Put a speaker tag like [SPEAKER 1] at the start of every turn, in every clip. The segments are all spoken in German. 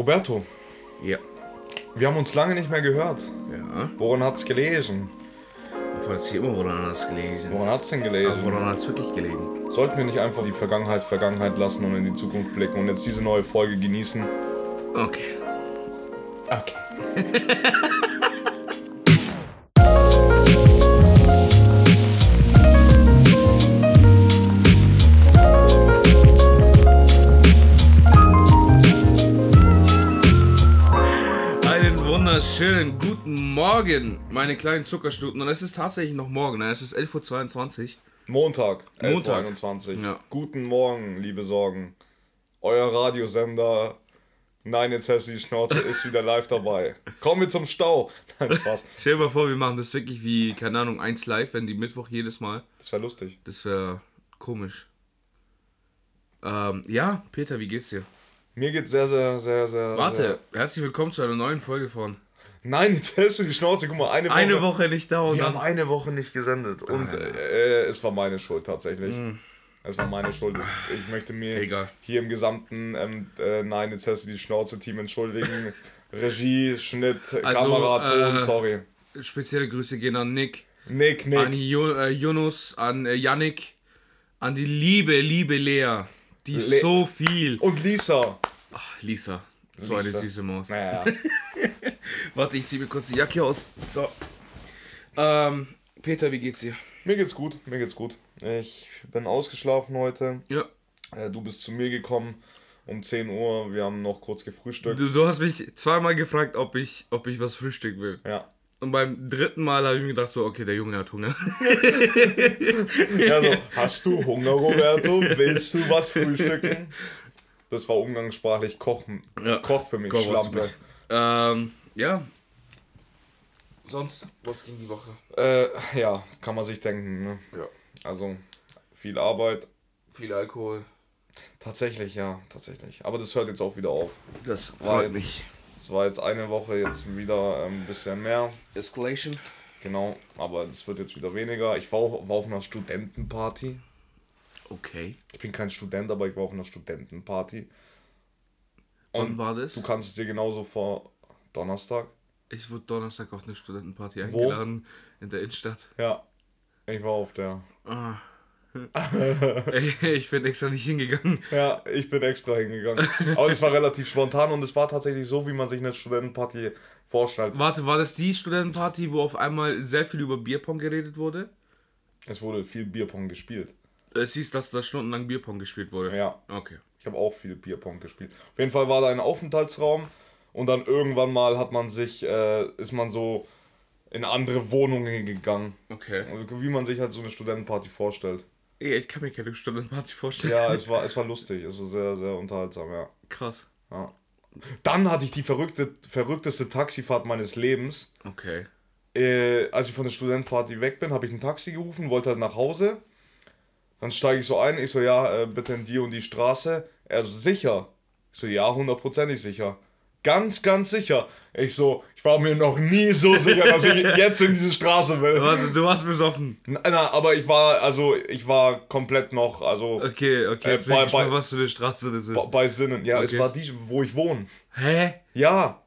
[SPEAKER 1] Roberto,
[SPEAKER 2] Ja.
[SPEAKER 1] wir haben uns lange nicht mehr gehört.
[SPEAKER 2] Ja.
[SPEAKER 1] Woran hat's gelesen?
[SPEAKER 2] Davon hat sie immer woran hat's gelesen.
[SPEAKER 1] Woran hat's denn
[SPEAKER 2] Aber
[SPEAKER 1] gelesen?
[SPEAKER 2] woran hat's wirklich gelegen?
[SPEAKER 1] Sollten wir nicht einfach die Vergangenheit Vergangenheit lassen und in die Zukunft blicken und jetzt diese neue Folge genießen?
[SPEAKER 2] Okay.
[SPEAKER 1] Okay.
[SPEAKER 2] wunderschönen guten Morgen, meine kleinen Zuckerstuten. Und es ist tatsächlich noch morgen, ne? es ist 11.22 Uhr.
[SPEAKER 1] Montag,
[SPEAKER 2] Montag.
[SPEAKER 1] 11.21 Uhr.
[SPEAKER 2] Ja.
[SPEAKER 1] Guten Morgen, liebe Sorgen. Euer Radiosender Nein, jetzt du die Schnauze, ist wieder live dabei. Kommen wir zum Stau. Nein, Spaß.
[SPEAKER 2] Stell dir mal vor, wir machen das wirklich wie, keine Ahnung, 1 live, wenn die Mittwoch jedes Mal.
[SPEAKER 1] Das wäre lustig.
[SPEAKER 2] Das wäre komisch. Ähm, ja, Peter, wie geht's dir?
[SPEAKER 1] Mir geht's sehr, sehr, sehr, sehr.
[SPEAKER 2] Warte, herzlich willkommen zu einer neuen Folge von
[SPEAKER 1] Sehr... Nein, jetzt hast du die Schnauze. Guck mal, eine Woche.
[SPEAKER 2] Eine Woche nicht da und
[SPEAKER 1] Wir haben eine Woche nicht gesendet. Und
[SPEAKER 2] ja.
[SPEAKER 1] äh, es war meine Schuld tatsächlich. Es war meine Schuld. Ich möchte mir
[SPEAKER 2] Egal.
[SPEAKER 1] hier im gesamten ähm, äh, Nein, jetzt hast du die Schnauze-Team entschuldigen. Regie, Schnitt, Kamera, Ton,
[SPEAKER 2] äh,
[SPEAKER 1] sorry.
[SPEAKER 2] spezielle Grüße gehen an Nick,
[SPEAKER 1] Nick,
[SPEAKER 2] an
[SPEAKER 1] Nick.
[SPEAKER 2] jo äh, Yunus, an äh, Yannick, an die liebe, liebe Lea, die
[SPEAKER 1] Le-
[SPEAKER 2] so viel.
[SPEAKER 1] Und Lisa.
[SPEAKER 2] Ach, Lisa, so eine
[SPEAKER 1] Lisa.
[SPEAKER 2] süße Maus.
[SPEAKER 1] Naja,
[SPEAKER 2] Warte, ich ziehe mir kurz die Jacke aus. So. Ähm, Peter, wie geht's dir?
[SPEAKER 1] mir geht's gut, mir geht's gut. Ich bin ausgeschlafen heute.
[SPEAKER 2] Ja.
[SPEAKER 1] Äh, du bist zu mir gekommen um 10 Uhr. Wir haben noch kurz gefrühstückt.
[SPEAKER 2] Du, du hast mich zweimal gefragt, ob ich, ob ich was frühstücken will.
[SPEAKER 1] Ja.
[SPEAKER 2] Und beim dritten Mal habe ich mir gedacht, so, okay, der Junge hat Hunger.
[SPEAKER 1] Ja, so, hast du Hunger, Roberto? Willst du was frühstücken? Das war umgangssprachlich Kochen.
[SPEAKER 2] Ja.
[SPEAKER 1] Koch für mich,
[SPEAKER 2] Koch,
[SPEAKER 1] Schlampe.
[SPEAKER 2] Ähm, ja. Sonst, was ging die Woche?
[SPEAKER 1] Äh, ja, kann man sich denken. Ne?
[SPEAKER 2] Ja.
[SPEAKER 1] Also, viel Arbeit.
[SPEAKER 2] Viel Alkohol.
[SPEAKER 1] Tatsächlich, ja, tatsächlich. Aber das hört jetzt auch wieder auf.
[SPEAKER 2] Das
[SPEAKER 1] War
[SPEAKER 2] freut
[SPEAKER 1] jetzt-
[SPEAKER 2] mich.
[SPEAKER 1] Es war jetzt eine Woche, jetzt wieder ähm, ein bisschen mehr.
[SPEAKER 2] Escalation.
[SPEAKER 1] Genau, aber es wird jetzt wieder weniger. Ich war, auch, war auf einer Studentenparty.
[SPEAKER 2] Okay.
[SPEAKER 1] Ich bin kein Student, aber ich war auf einer Studentenparty.
[SPEAKER 2] Wann
[SPEAKER 1] Und
[SPEAKER 2] war das?
[SPEAKER 1] du kannst es dir genauso vor Donnerstag.
[SPEAKER 2] Ich wurde Donnerstag auf eine Studentenparty
[SPEAKER 1] Wo?
[SPEAKER 2] eingeladen in der Innenstadt.
[SPEAKER 1] Ja, ich war auf der.
[SPEAKER 2] Ah. Ey, ich bin extra nicht hingegangen.
[SPEAKER 1] Ja, ich bin extra hingegangen. Aber es war relativ spontan und es war tatsächlich so, wie man sich eine Studentenparty vorstellt.
[SPEAKER 2] Warte, war das die Studentenparty, wo auf einmal sehr viel über Bierpong geredet wurde?
[SPEAKER 1] Es wurde viel Bierpong gespielt.
[SPEAKER 2] Es hieß, dass da stundenlang Bierpong gespielt wurde.
[SPEAKER 1] Ja,
[SPEAKER 2] Okay.
[SPEAKER 1] ich habe auch viel Bierpong gespielt. Auf jeden Fall war da ein Aufenthaltsraum und dann irgendwann mal hat man sich, äh, ist man so in andere Wohnungen gegangen.
[SPEAKER 2] Okay.
[SPEAKER 1] Wie man sich halt so eine Studentenparty vorstellt.
[SPEAKER 2] Ich kann mir keine Studentenparty vorstellen.
[SPEAKER 1] Ja, es war, es war lustig, es war sehr, sehr unterhaltsam, ja.
[SPEAKER 2] Krass.
[SPEAKER 1] ja. Dann hatte ich die verrückte, verrückteste Taxifahrt meines Lebens.
[SPEAKER 2] Okay.
[SPEAKER 1] äh, als ich von der Studentenparty weg bin, habe ich ein Taxi gerufen, wollte halt nach Hause. Dann steige ich so ein, ich so, ja, äh, bitte in die und die Straße. Er so, sicher? Ich so, ja, hundertprozentig sicher. Ganz, ganz sicher. Ich so, ich war mir noch nie so sicher, dass ich jetzt in diese Straße will.
[SPEAKER 2] Warte, du warst besoffen.
[SPEAKER 1] Na, na, aber ich war, also, ich war komplett noch, also,
[SPEAKER 2] Okay, okay, jetzt
[SPEAKER 1] Äh, bei-
[SPEAKER 2] ich
[SPEAKER 1] bei-
[SPEAKER 2] was für eine Straße das ist.
[SPEAKER 1] bei, bei Sinnen. Ja, es
[SPEAKER 2] Okay.
[SPEAKER 1] war die, wo ich wohne.
[SPEAKER 2] Hä?
[SPEAKER 1] Ja,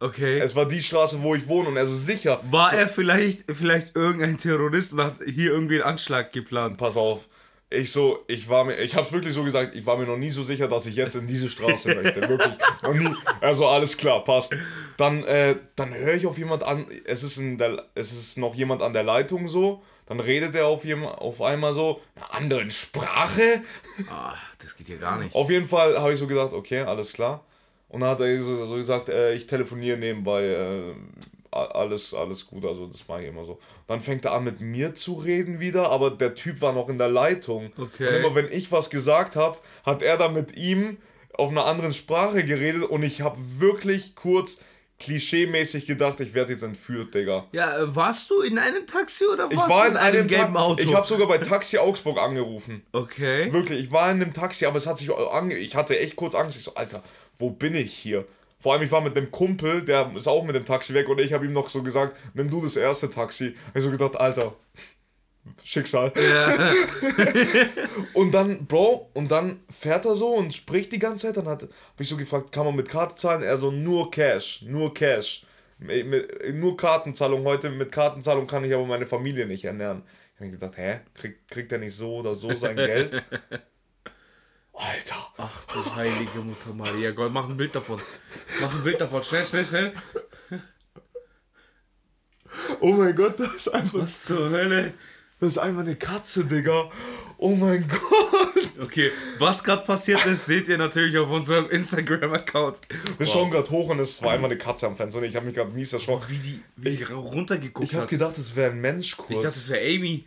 [SPEAKER 2] Okay.
[SPEAKER 1] es war die Straße, wo ich wohne und er so, sicher.
[SPEAKER 2] War er vielleicht, vielleicht irgendein Terrorist und hat hier irgendwie einen Anschlag geplant?
[SPEAKER 1] pass auf. Ich so, ich war mir, ich hab's wirklich so gesagt, ich war mir noch nie so sicher, dass ich jetzt in diese Straße möchte. Wirklich, noch nie. Also alles klar, passt. Dann, äh, dann höre ich auf jemand an, es ist, in der, es ist noch jemand an der Leitung so. Dann redet er auf, jem- auf einmal so, einer anderen Sprache.
[SPEAKER 2] Ah, das geht ja gar nicht.
[SPEAKER 1] Auf jeden Fall habe ich so gedacht, okay, alles klar. Und dann hat er so, so gesagt, äh, ich telefoniere nebenbei, äh, alles, alles gut, also das mache ich immer so. Dann fängt er an mit mir zu reden wieder, aber der Typ war noch in der Leitung.
[SPEAKER 2] Okay.
[SPEAKER 1] Und immer wenn ich was gesagt habe, hat er dann mit ihm auf einer anderen Sprache geredet und ich habe wirklich kurz klischeemäßig gedacht, ich werde jetzt entführt, Digga.
[SPEAKER 2] Ja, äh, warst du in einem Taxi oder warst
[SPEAKER 1] Ich war
[SPEAKER 2] du
[SPEAKER 1] in einem
[SPEAKER 2] gelben
[SPEAKER 1] Ta
[SPEAKER 2] Auto?
[SPEAKER 1] Ich habe sogar bei Taxi Augsburg angerufen.
[SPEAKER 2] Okay.
[SPEAKER 1] Wirklich, ich war in einem Taxi, aber es hat sich ange ich hatte echt kurz Angst. Ich so, Alter, wo bin ich hier? Vor allem, ich war mit einem Kumpel, der ist auch mit dem Taxi weg und ich habe ihm noch so gesagt, nimm du das erste Taxi. Ich so gedacht, Alter, Schicksal.
[SPEAKER 2] Ja.
[SPEAKER 1] Und dann, Bro, und dann fährt er so und spricht die ganze Zeit. Dann habe ich so gefragt, kann man mit Karte zahlen? Er so, nur Cash, nur Cash. Mit, mit, nur Kartenzahlung heute. Mit Kartenzahlung kann ich aber meine Familie nicht ernähren. Ich habe mir gedacht, hä? Kriegt, kriegt er nicht so oder so sein Geld? Alter.
[SPEAKER 2] Ach du heilige Mutter Maria. Gott, mach ein Bild davon. Mach ein Bild davon. Schnell, schnell, schnell.
[SPEAKER 1] Oh mein Gott, das ist einfach,
[SPEAKER 2] Was zur Hölle?
[SPEAKER 1] das ist einfach eine Katze, Digga. Oh mein Gott.
[SPEAKER 2] Okay, was gerade passiert ist, seht ihr natürlich auf unserem Instagram-Account.
[SPEAKER 1] Wir schauen gerade hoch und es war einfach eine Katze am Fenster und ich habe mich gerade mies erschrocken.
[SPEAKER 2] Wie die, wie die runtergeguckt
[SPEAKER 1] Ich habe gedacht, es wäre ein Mensch
[SPEAKER 2] Ich
[SPEAKER 1] kurz.
[SPEAKER 2] dachte, es wäre Amy.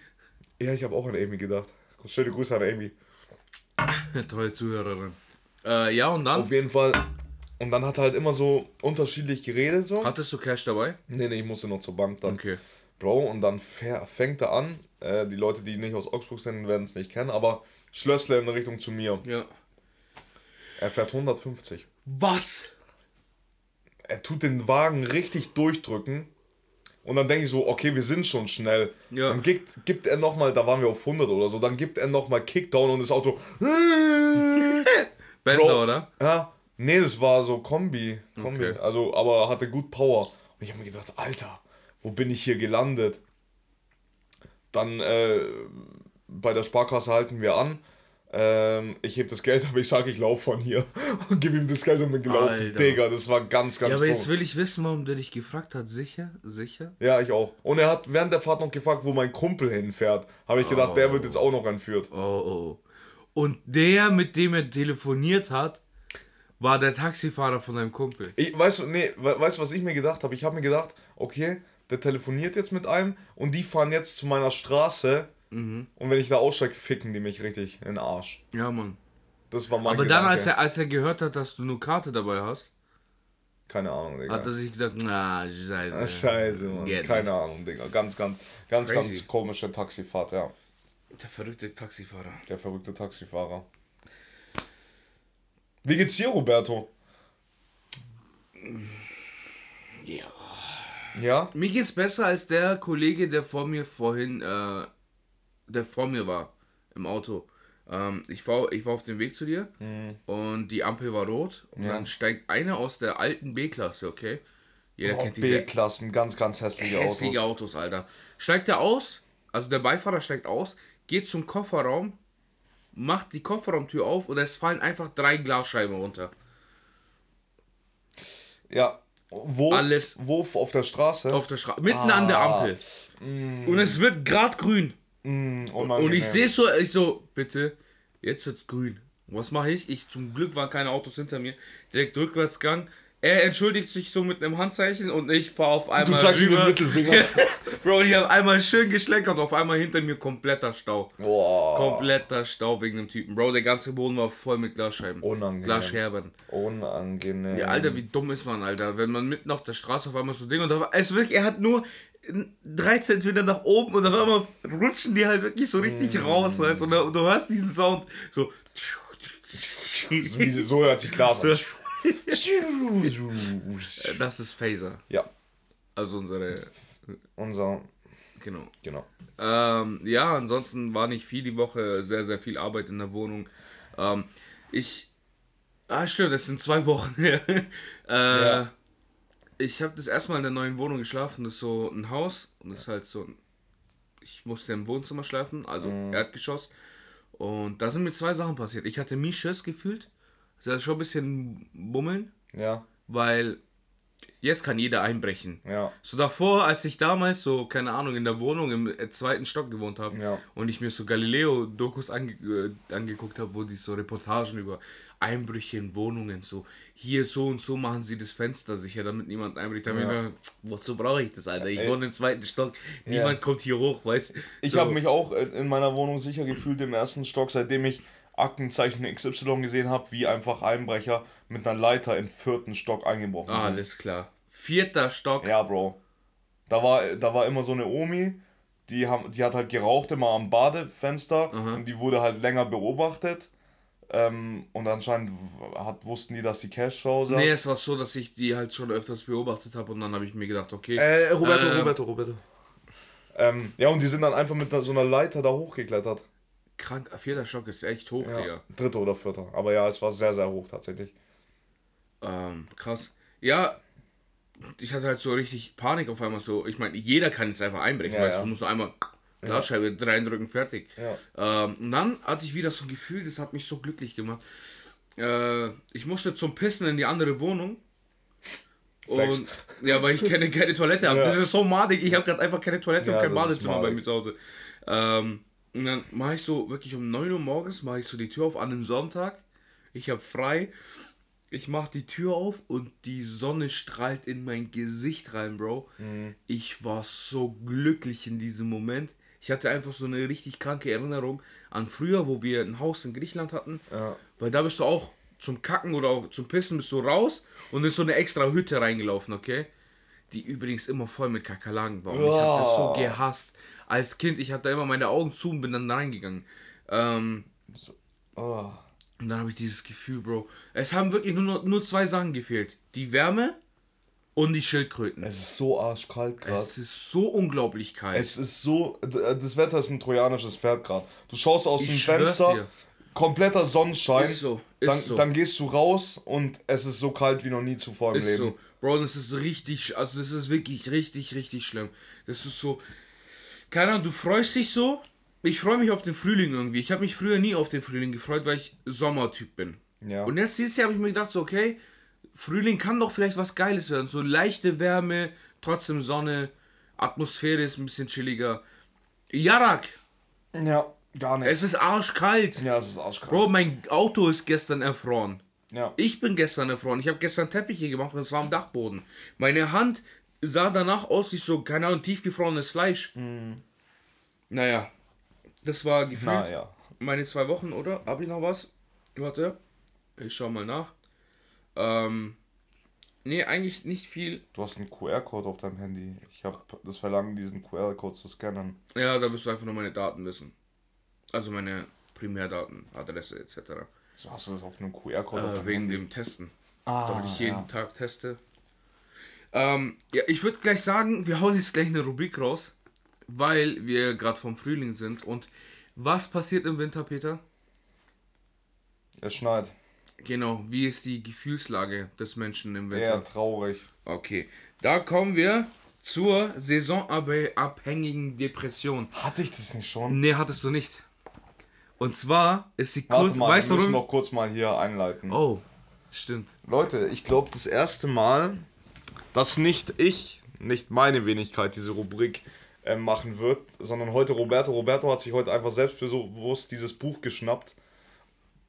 [SPEAKER 1] ja, ich habe auch an Amy gedacht. Schöne Grüße an Amy.
[SPEAKER 2] Treue Zuhörerin. Äh, ja, und dann?
[SPEAKER 1] Auf jeden Fall. Und dann hat er halt immer so unterschiedlich geredet so.
[SPEAKER 2] Hattest du Cash dabei?
[SPEAKER 1] Nee, nee, ich musste noch zur Bank dann.
[SPEAKER 2] Okay.
[SPEAKER 1] Bro, und dann fängt er an. Äh, die Leute, die nicht aus Augsburg sind, werden es nicht kennen, aber Schlössler in Richtung zu mir.
[SPEAKER 2] Ja.
[SPEAKER 1] Er fährt 150.
[SPEAKER 2] Was?
[SPEAKER 1] Er tut den Wagen richtig durchdrücken. Und dann denke ich so, okay, wir sind schon schnell.
[SPEAKER 2] Ja.
[SPEAKER 1] Dann gibt, gibt er nochmal, da waren wir auf 100 oder so, dann gibt er nochmal Kickdown und das Auto.
[SPEAKER 2] Benzer, oder?
[SPEAKER 1] Ja, nee, das war so Kombi. Kombi.
[SPEAKER 2] Okay.
[SPEAKER 1] Also, aber hatte gut Power. Und ich habe mir gedacht, Alter, wo bin ich hier gelandet? Dann äh, bei der Sparkasse halten wir an. Ähm, ich heb das Geld, aber ich sage, ich laufe von hier und gebe ihm das Geld und bin gelaufen.
[SPEAKER 2] Alter.
[SPEAKER 1] Digga, das war ganz, ganz
[SPEAKER 2] Ja, aber jetzt
[SPEAKER 1] komisch.
[SPEAKER 2] will ich wissen, warum der dich gefragt hat. Sicher? Sicher?
[SPEAKER 1] Ja, ich auch. Und er hat während der Fahrt noch gefragt, wo mein Kumpel hinfährt. Habe ich gedacht, der wird jetzt auch noch entführt.
[SPEAKER 2] Oh, oh. Und der, mit dem er telefoniert hat, war der Taxifahrer von deinem Kumpel.
[SPEAKER 1] Ich, weißt du, nee, we- weißt du, was ich mir gedacht habe? Ich habe mir gedacht, okay, der telefoniert jetzt mit einem und die fahren jetzt zu meiner Straße
[SPEAKER 2] Mhm.
[SPEAKER 1] und wenn ich da aussteige, ficken die mich richtig in den Arsch.
[SPEAKER 2] Ja, Mann.
[SPEAKER 1] Das war mein
[SPEAKER 2] Aber dann,
[SPEAKER 1] Gedanke.
[SPEAKER 2] als er, als er gehört hat, dass du eine Karte dabei hast,
[SPEAKER 1] Keine Ahnung, Digga.
[SPEAKER 2] hat er sich gedacht, na, scheiße.
[SPEAKER 1] Ah, Scheiße, Mann.
[SPEAKER 2] Geht
[SPEAKER 1] Keine
[SPEAKER 2] nicht.
[SPEAKER 1] Ahnung, Digga. Ganz, ganz, ganz,
[SPEAKER 2] Crazy.
[SPEAKER 1] ganz komische Taxifahrt, ja.
[SPEAKER 2] Der verrückte Taxifahrer.
[SPEAKER 1] Der verrückte Taxifahrer. Wie geht's dir, Roberto?
[SPEAKER 2] Ja.
[SPEAKER 1] Ja?
[SPEAKER 2] Mir geht's besser als der Kollege, der vor mir vorhin, äh, der vor mir war im Auto. Ähm, ich, war, ich war auf dem Weg zu dir und die Ampel war rot und
[SPEAKER 1] Mhm. Ja.
[SPEAKER 2] dann steigt einer aus der alten B-Klasse, okay? Jeder
[SPEAKER 1] Oh,
[SPEAKER 2] kennt diese
[SPEAKER 1] B-Klassen, ganz, ganz hässliche,
[SPEAKER 2] hässliche
[SPEAKER 1] Autos.
[SPEAKER 2] Autos, Alter. Steigt er aus, also der Beifahrer steigt aus, geht zum Kofferraum, macht die Kofferraumtür auf und es fallen einfach drei Glasscheiben runter.
[SPEAKER 1] Ja. Wo?
[SPEAKER 2] Alles-
[SPEAKER 1] Wo? Auf der Straße?
[SPEAKER 2] Auf der Straße, mitten an der
[SPEAKER 1] Ah.
[SPEAKER 2] Ampel. Und es wird grad grün.
[SPEAKER 1] Mm,
[SPEAKER 2] Und ich sehe so, ich so, bitte, jetzt wird's grün. Was mache ich? Ich zum Glück waren keine Autos hinter mir. Direkt Rückwärtsgang. Er entschuldigt sich so mit einem Handzeichen und ich fahre auf
[SPEAKER 1] Du
[SPEAKER 2] einmal
[SPEAKER 1] zeigst ihm den. Mittelfinger.
[SPEAKER 2] Bro, ich habe einmal schön geschlenkert und auf einmal hinter mir kompletter Stau.
[SPEAKER 1] Boah.
[SPEAKER 2] Kompletter Stau wegen dem Typen. Bro, der ganze Boden war voll mit Glasscheiben.
[SPEAKER 1] Unangenehm.
[SPEAKER 2] Glasscherben.
[SPEAKER 1] Unangenehm.
[SPEAKER 2] Ja, Alter, wie dumm ist man, Alter. Wenn man mitten auf der Straße auf einmal so Ding und da war, es wirklich, er hat nur 3 cm nach oben und auf einmal rutschen die halt wirklich so richtig
[SPEAKER 1] Mm.
[SPEAKER 2] raus, weißt du? Und, du hörst diesen Sound so.
[SPEAKER 1] Wie, so hört sich Glas an.
[SPEAKER 2] Das ist Phaser.
[SPEAKER 1] ja,
[SPEAKER 2] Also unsere.
[SPEAKER 1] unser.
[SPEAKER 2] Genau.
[SPEAKER 1] Genau.
[SPEAKER 2] Ähm, ja, ansonsten war nicht viel die Woche, sehr, sehr viel Arbeit in der Wohnung. Ähm, ich. Ah, stimmt, das sind zwei Wochen her. äh,
[SPEAKER 1] Ja.
[SPEAKER 2] Ich habe das erste Mal in der neuen Wohnung geschlafen. Das ist so ein Haus und das ist halt so ein. Ich musste im Wohnzimmer schlafen, also Erdgeschoss. Und da sind mir zwei Sachen passiert. Ich hatte Miesches gefühlt. Das ist schon ein bisschen bummeln,
[SPEAKER 1] Ja,
[SPEAKER 2] weil jetzt kann jeder einbrechen.
[SPEAKER 1] ja.
[SPEAKER 2] So davor, als ich damals so, keine Ahnung, in der Wohnung im äh, zweiten Stock gewohnt habe
[SPEAKER 1] Ja.
[SPEAKER 2] und ich mir so Galileo-Dokus ange äh, angeguckt habe, wo die so Reportagen über Einbrüche in Wohnungen, so hier so und so machen sie das Fenster sicher, damit niemand einbricht. Da ich
[SPEAKER 1] Ja.
[SPEAKER 2] gedacht, wozu brauche ich das, Alter? Ich
[SPEAKER 1] Ey.
[SPEAKER 2] wohne im zweiten Stock, niemand kommt hier hoch, weißt
[SPEAKER 1] Ich
[SPEAKER 2] so.
[SPEAKER 1] habe mich auch in in meiner Wohnung sicher gefühlt im ersten Stock, seitdem ich Aktenzeichen XY gesehen habe, wie einfach Einbrecher mit einer Leiter in vierten Stock eingebrochen
[SPEAKER 2] Ah,
[SPEAKER 1] sind.
[SPEAKER 2] alles klar. Vierter Stock.
[SPEAKER 1] Ja, Bro. Da war, da war immer so eine Omi, die, haben, die hat halt geraucht immer am Badefenster und die wurde halt länger beobachtet. Ähm, und anscheinend hat, wussten die, dass die Cash zu Hause hat.
[SPEAKER 2] Nee, es war so, dass ich die halt schon öfters beobachtet habe und dann habe ich mir gedacht, okay.
[SPEAKER 1] Äh, Roberto,
[SPEAKER 2] Ähm,
[SPEAKER 1] Roberto, Roberto. Ähm, ja, und die sind dann einfach mit so einer Leiter da hochgeklettert.
[SPEAKER 2] Krank, vierter Stock ist echt hoch, ja. Digga.
[SPEAKER 1] Dritter oder vierter. Aber ja, es war sehr, sehr hoch tatsächlich.
[SPEAKER 2] Ähm, krass. Ja, ich hatte halt so richtig Panik auf einmal so. Ich meine, jeder kann jetzt einfach einbrechen, ja, weißt ja. du, musst so einmal Glasscheibe reindrücken, fertig. Ja. Ähm, und dann hatte ich wieder so ein Gefühl, das hat mich so glücklich gemacht. Äh, ich musste zum Pissen in die andere Wohnung. Flex. Und ja, weil ich keine, keine Toilette habe. Ja. Das ist so madig. Ich habe gerade einfach keine Toilette ja, und kein Badezimmer bei mir zu Hause. Ähm, und dann mache ich so wirklich um 9 Uhr morgens mache ich so die Tür auf an einem Sonntag. Ich habe frei. Ich mache die Tür auf und die Sonne strahlt in mein Gesicht rein, Bro. Mhm. Ich war so glücklich in diesem Moment. Ich hatte einfach so eine richtig kranke Erinnerung an früher, wo wir ein Haus in Griechenland hatten. Ja. Weil da bist du auch zum Kacken oder auch zum Pissen bist du raus und in so eine extra Hütte reingelaufen, okay? Die übrigens immer voll mit Kakerlaken war. Und oh. ich habe das so gehasst. Als Kind, ich hatte immer meine Augen zu und bin dann reingegangen. Ähm, oh. Und dann habe ich dieses Gefühl, Bro. Es haben wirklich nur, nur zwei Sachen gefehlt. Die Wärme und die Schildkröten.
[SPEAKER 1] Es ist so arschkalt
[SPEAKER 2] gerade. Es ist so unglaublich kalt.
[SPEAKER 1] Es ist so. Das Wetter ist ein trojanisches Pferd gerade. Du schaust aus ich dem Fenster, dir. kompletter Sonnenschein. Ist so. Ist dann, so. dann gehst du raus und es ist so kalt wie noch nie zuvor im ist Leben. So.
[SPEAKER 2] Bro, das ist richtig. Also, das ist wirklich richtig, richtig schlimm. Das ist so. Keine Ahnung, du freust dich so. Ich freue mich auf den Frühling irgendwie. Ich habe mich früher nie auf den Frühling gefreut, weil ich Sommertyp bin. Ja. Und jetzt dieses Jahr habe ich mir gedacht, so, okay Frühling kann doch vielleicht was Geiles werden. So leichte Wärme, trotzdem Sonne, Atmosphäre ist ein bisschen chilliger. Jarak!
[SPEAKER 1] Ja, gar nicht.
[SPEAKER 2] Es ist arschkalt.
[SPEAKER 1] Ja, es ist arschkalt.
[SPEAKER 2] Bro, mein Auto ist gestern erfroren. Ja. Ich bin gestern erfroren. Ich habe gestern Teppiche gemacht und es war am Dachboden. Meine Hand sah danach aus wie so, keine Ahnung, tiefgefrorenes Fleisch. Mhm. Naja, das war gefühlt Na, ja. meine zwei Wochen, oder? Hab ich noch was? Warte, ich schau mal nach. Ähm, nee, eigentlich nicht viel.
[SPEAKER 1] Du hast einen QR-Code auf deinem Handy. Ich habe das Verlangen, diesen QR-Code zu scannen.
[SPEAKER 2] Ja, da wirst du einfach nur meine Daten wissen. Also meine Primärdaten, Adresse etc.
[SPEAKER 1] So hast du das auf einem QR-Code?
[SPEAKER 2] Äh, wegen Handy? dem Testen. Ah, Damit ich jeden ja. Tag teste. Ähm, ja, ich würde gleich sagen, wir hauen jetzt gleich eine Rubrik raus, weil wir gerade vom Frühling sind. Und was passiert im Winter, Peter?
[SPEAKER 1] Es schneit.
[SPEAKER 2] Genau, wie ist die Gefühlslage des Menschen im Winter?
[SPEAKER 1] Eher traurig.
[SPEAKER 2] Okay, da kommen wir zur saisonabhängigen Depression.
[SPEAKER 1] Hatte ich das nicht schon?
[SPEAKER 2] Nee, hattest du nicht. Und zwar ist sie
[SPEAKER 1] kurz. Mal, weißt wir müssen noch kurz mal hier einleiten.
[SPEAKER 2] Oh, stimmt.
[SPEAKER 1] Leute, ich glaube, das erste Mal, dass nicht ich, nicht meine Wenigkeit diese Rubrik äh, machen wird, sondern heute Roberto. Roberto hat sich heute einfach selbstbewusst dieses Buch geschnappt.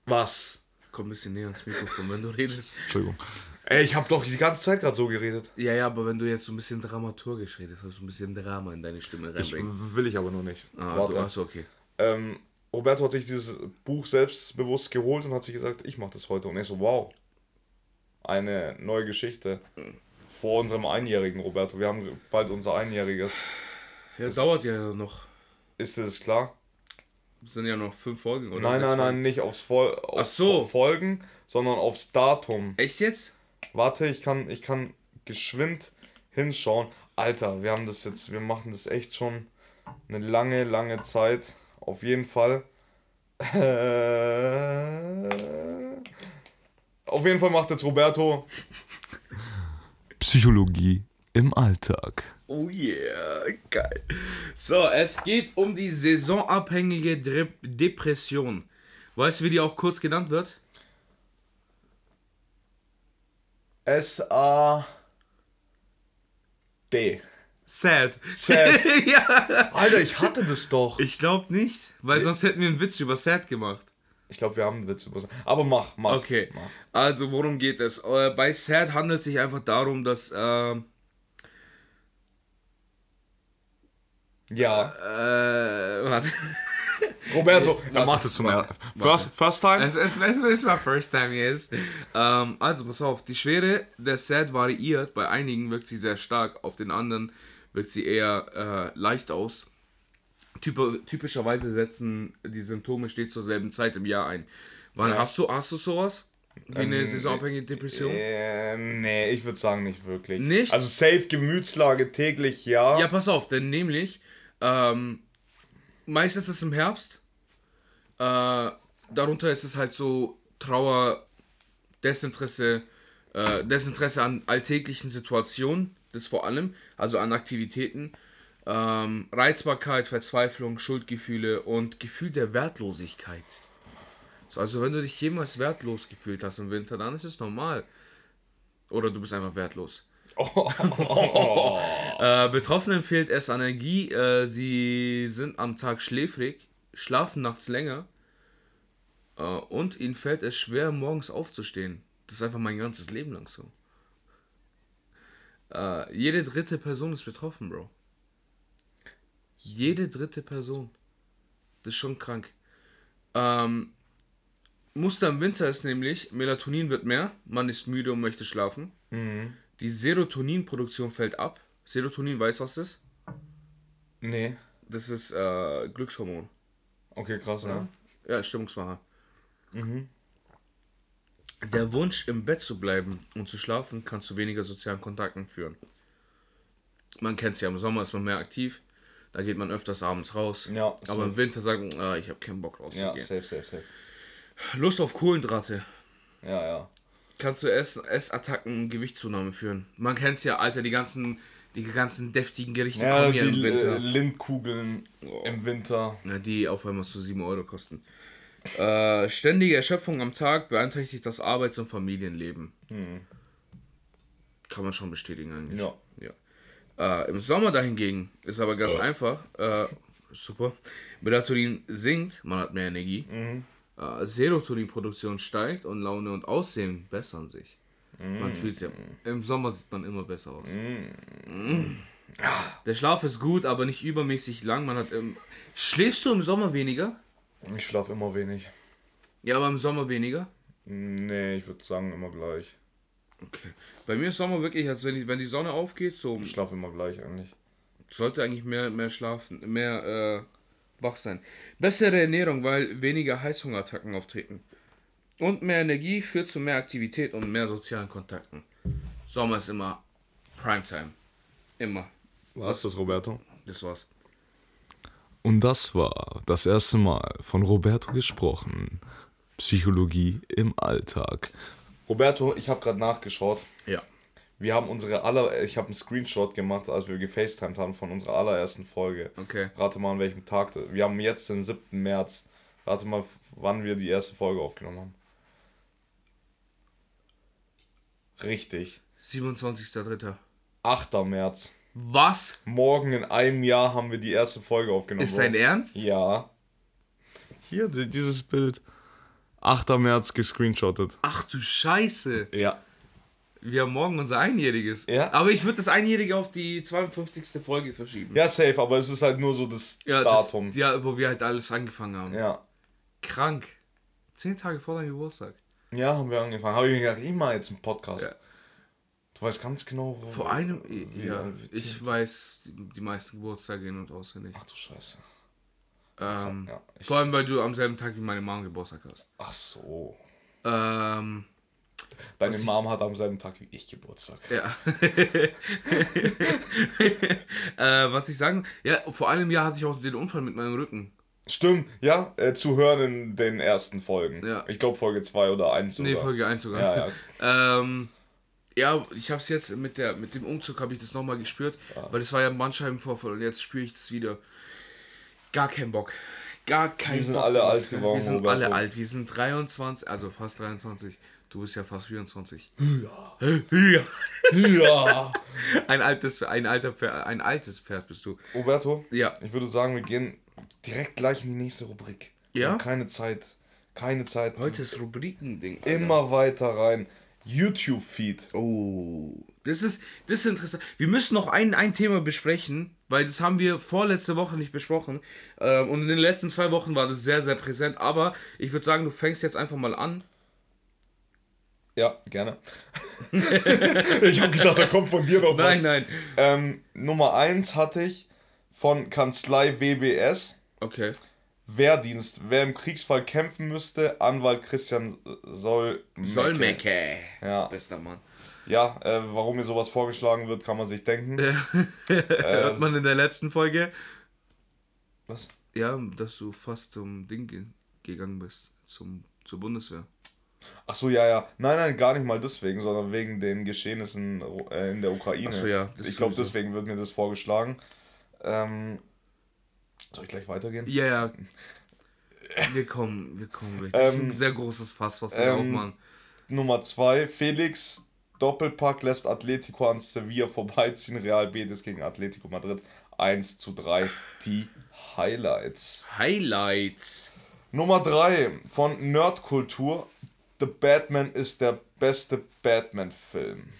[SPEAKER 1] Was
[SPEAKER 2] Komm ein bisschen näher ans Mikrofon, wenn du redest.
[SPEAKER 1] Entschuldigung. Ey, ich habe doch die ganze Zeit gerade so geredet.
[SPEAKER 2] Ja, ja, aber wenn du jetzt so ein bisschen dramaturgisch redest, hast du ein bisschen Drama in deine Stimme
[SPEAKER 1] reinbringen. Ich, will ich aber nur nicht.
[SPEAKER 2] Ah, Warte. du hast okay.
[SPEAKER 1] Ähm, Roberto hat sich dieses Buch selbstbewusst geholt und hat sich gesagt, ich mache das heute. Und ich so, wow. Eine neue Geschichte. Vor unserem Einjährigen, Roberto. Wir haben bald unser Einjähriges.
[SPEAKER 2] Ja, das dauert ja noch.
[SPEAKER 1] Ist das klar?
[SPEAKER 2] Sind ja noch fünf Folgen, oder?
[SPEAKER 1] Nein, nein, nein, nicht aufs Vol auf
[SPEAKER 2] so.
[SPEAKER 1] Folgen, sondern aufs Datum.
[SPEAKER 2] Echt jetzt?
[SPEAKER 1] Warte, ich kann, ich kann geschwind hinschauen. Alter, wir haben das jetzt, wir machen das echt schon eine lange, lange Zeit. Auf jeden Fall. auf jeden Fall macht jetzt Roberto Psychologie im Alltag.
[SPEAKER 2] Oh yeah, geil. So, es geht um die saisonabhängige Dre Depression. Weißt du, wie die auch kurz genannt wird?
[SPEAKER 1] S-A-D.
[SPEAKER 2] Sad.
[SPEAKER 1] Sad. ja. Alter, ich hatte das doch.
[SPEAKER 2] Ich glaube nicht, weil sonst hätten wir einen Witz über Sad gemacht.
[SPEAKER 1] Ich glaube, wir haben einen Witz über Sad. Aber mach, mach.
[SPEAKER 2] Okay.
[SPEAKER 1] Mach.
[SPEAKER 2] Also, worum geht es? Äh, bei Sad handelt es sich einfach darum, dass. Äh,
[SPEAKER 1] Ja.
[SPEAKER 2] Äh, warte.
[SPEAKER 1] Roberto, er macht es zum ersten first, first time?
[SPEAKER 2] Es, es, es ist my first time, yes. Ähm, also, pass auf, die Schwere der Set variiert. Bei einigen wirkt sie sehr stark, auf den anderen wirkt sie eher äh, leicht aus. Typ, typischerweise setzen die Symptome stets zur selben Zeit im Jahr ein. Wann ja. hast du hast du sowas? Wie eine ähm, saisonabhängige Depression?
[SPEAKER 1] Äh, nee, ich würde sagen nicht wirklich.
[SPEAKER 2] Nicht?
[SPEAKER 1] Also safe Gemütslage täglich, ja.
[SPEAKER 2] Ja, pass auf, denn nämlich Ähm, meistens ist es im Herbst. Äh, darunter ist es halt so Trauer, Desinteresse, äh, Desinteresse an alltäglichen Situationen, das vor allem, also an Aktivitäten, ähm, Reizbarkeit, Verzweiflung, Schuldgefühle und Gefühl der Wertlosigkeit. So, also wenn du dich jemals wertlos gefühlt hast im Winter, dann ist es normal. Oder du bist einfach wertlos. äh, Betroffenen fehlt es an Energie, äh, sie sind am Tag schläfrig, schlafen nachts länger äh, und ihnen fällt es schwer, morgens aufzustehen. Das ist einfach mein ganzes Leben lang so. Äh, jede dritte Person ist betroffen, Bro. Jede dritte Person. Das ist schon krank. Ähm, Muster im Winter ist nämlich, Melatonin wird mehr, man ist müde und möchte schlafen. Mhm. Die Serotoninproduktion fällt ab. Serotonin, weiß was das ist? Nee. Das ist äh, Glückshormon.
[SPEAKER 1] Okay, krass,
[SPEAKER 2] ja. Ja, Stimmungsmacher. Mhm. Der Wunsch, im Bett zu bleiben und zu schlafen, kann zu weniger sozialen Kontakten führen. Man kennt es ja, im Sommer ist man mehr aktiv, da geht man öfters abends raus. Ja, aber safe. im Winter sagen, ah, ich habe keinen Bock rauszugehen. Ja, safe, safe, safe. Lust auf Kohlendrate.
[SPEAKER 1] Ja, ja.
[SPEAKER 2] Kannst du Ess Essattacken, Gewichtszunahme führen. Man kennt es ja, Alter, die ganzen, die ganzen deftigen Gerichte
[SPEAKER 1] ja, kommen ja im Winter. Lindkugeln oh. im Winter.
[SPEAKER 2] Ja, die auf einmal zu 7 Euro kosten. Äh, ständige Erschöpfung am Tag beeinträchtigt das Arbeits- und Familienleben. Hm. Kann man schon bestätigen eigentlich. Ja. ja. Äh, Im Sommer dahingegen ist aber ganz ja. einfach. Äh, super. Melatonin sinkt, man hat mehr Energie. Mhm. Äh, Serotoninproduktion steigt und Laune und Aussehen bessern sich. Mhm. Man fühlt sich. Im Sommer sieht man immer besser aus. Mhm. Der Schlaf ist gut, aber nicht übermäßig lang. Man hat. Ähm, schläfst du im Sommer weniger?
[SPEAKER 1] Ich schlafe immer wenig.
[SPEAKER 2] Ja, aber im Sommer weniger?
[SPEAKER 1] Nee, ich würde sagen immer gleich.
[SPEAKER 2] Okay. Bei mir ist Sommer wirklich, als wenn die, wenn die Sonne aufgeht, so.
[SPEAKER 1] Ich schlafe immer gleich eigentlich.
[SPEAKER 2] Sollte eigentlich mehr, mehr schlafen, mehr äh, wach sein. Bessere Ernährung, weil weniger Heißhungerattacken auftreten. Und mehr Energie führt zu mehr Aktivität und mehr sozialen Kontakten. Sommer ist immer Primetime. Immer.
[SPEAKER 1] Was ist das, Roberto?
[SPEAKER 2] Das war's.
[SPEAKER 1] Und das war das erste Mal von Roberto gesprochen. Psychologie im Alltag. Roberto, ich habe gerade nachgeschaut. Ja. Wir haben unsere aller, ich habe einen Screenshot gemacht, als wir gefacetimed haben von unserer allerersten Folge. Okay. Rate mal an welchem Tag. Wir haben jetzt den 7. März. Rate mal, wann wir die erste Folge aufgenommen haben. Richtig.
[SPEAKER 2] 27.3.
[SPEAKER 1] 8. März.
[SPEAKER 2] Was?
[SPEAKER 1] Morgen in einem Jahr haben wir die erste Folge aufgenommen.
[SPEAKER 2] Ist dein Ernst?
[SPEAKER 1] Ja. Hier, dieses Bild. 8. März gescreenshottet.
[SPEAKER 2] Ach du Scheiße. Ja. Wir haben morgen unser Einjähriges. Ja. Aber ich würde das Einjährige auf die 52. Folge verschieben.
[SPEAKER 1] Ja, safe, aber es ist halt nur so das
[SPEAKER 2] ja, Datum. Das, ja, wo wir halt alles angefangen haben. Ja. Krank. Zehn Tage vor deinem Geburtstag.
[SPEAKER 1] Ja, haben wir angefangen. Habe ich mir gedacht, immer jetzt einen Podcast. Ja. Du weißt ganz genau,
[SPEAKER 2] wo. Vor einem. Ja, ich weiß die, die meisten Geburtstage in- und auswendig.
[SPEAKER 1] Ach du Scheiße.
[SPEAKER 2] Ähm, ja, vor allem, weil du am selben Tag wie meine Mom Geburtstag hast.
[SPEAKER 1] Ach so.
[SPEAKER 2] Ähm.
[SPEAKER 1] Deine Mom hat am selben Tag wie ich Geburtstag.
[SPEAKER 2] Ja. äh, was ich sagen, ja, vor einem Jahr hatte ich auch den Unfall mit meinem Rücken.
[SPEAKER 1] Stimmt, ja, äh, zu hören in den ersten Folgen. Ja. Ich glaube Folge 2 oder 1
[SPEAKER 2] sogar. Nee, Folge 1 sogar. Ja, ja. ähm, ja, ich habe es jetzt mit der mit dem Umzug habe ich das nochmal gespürt, ja. weil das war ja ein Bandscheibenvorfall und jetzt spüre ich das wieder. Gar keinen Bock. Gar keinen Bock. Wir sind Bock alle alt geworden. Wir sind Roberto. alle alt. Wir sind 23, also fast 23. Du bist ja fast 24. Ja. Ja. ja. ein altes ein alter Pferd, ein altes Pferd bist du.
[SPEAKER 1] Roberto? Ja. Ich würde sagen, wir gehen direkt gleich in die nächste Rubrik. Ja. keine Zeit. Keine Zeit.
[SPEAKER 2] Heute ist Rubriken-Ding.
[SPEAKER 1] Immer weiter rein. YouTube-Feed.
[SPEAKER 2] Oh, das ist, das ist interessant. Wir müssen noch ein, ein Thema besprechen, weil das haben wir vorletzte Woche nicht besprochen. Ähm, und in den letzten zwei Wochen war das sehr, sehr präsent. Aber ich würde sagen, du fängst jetzt einfach mal an.
[SPEAKER 1] Ja, gerne. ich habe gedacht, da kommt von dir noch
[SPEAKER 2] nein, was. Nein, nein.
[SPEAKER 1] Ähm, Nummer 1 hatte ich von Kanzlei WBS. Okay. Wehrdienst. Wer im Kriegsfall kämpfen müsste, Anwalt Christian Soll
[SPEAKER 2] Solmecke. Ja. Bester Mann.
[SPEAKER 1] Ja, äh, warum mir sowas vorgeschlagen wird, kann man sich denken.
[SPEAKER 2] äh, Hört man in der letzten Folge.
[SPEAKER 1] Was?
[SPEAKER 2] Ja, dass du fast zum Ding ge gegangen bist, zum, zur Bundeswehr.
[SPEAKER 1] Ach so, ja, ja. Nein, nein, gar nicht mal deswegen, sondern wegen den Geschehnissen äh, in der Ukraine.
[SPEAKER 2] Ach so, ja,
[SPEAKER 1] Ich glaube, deswegen wird mir das vorgeschlagen. Ähm, soll ich gleich weitergehen?
[SPEAKER 2] Ja, ja. Wir kommen, wir kommen gleich. Das ist
[SPEAKER 1] Ähm,
[SPEAKER 2] ein sehr großes Fass, was wir
[SPEAKER 1] ähm,
[SPEAKER 2] aufmachen.
[SPEAKER 1] Nummer 2. Felix Doppelpack lässt Atletico an Sevilla vorbeiziehen. Real Betis gegen Atletico Madrid 1 zu 3. Die Highlights.
[SPEAKER 2] Highlights.
[SPEAKER 1] Nummer 3 von Nerdkultur. The Batman ist der beste Batman-Film.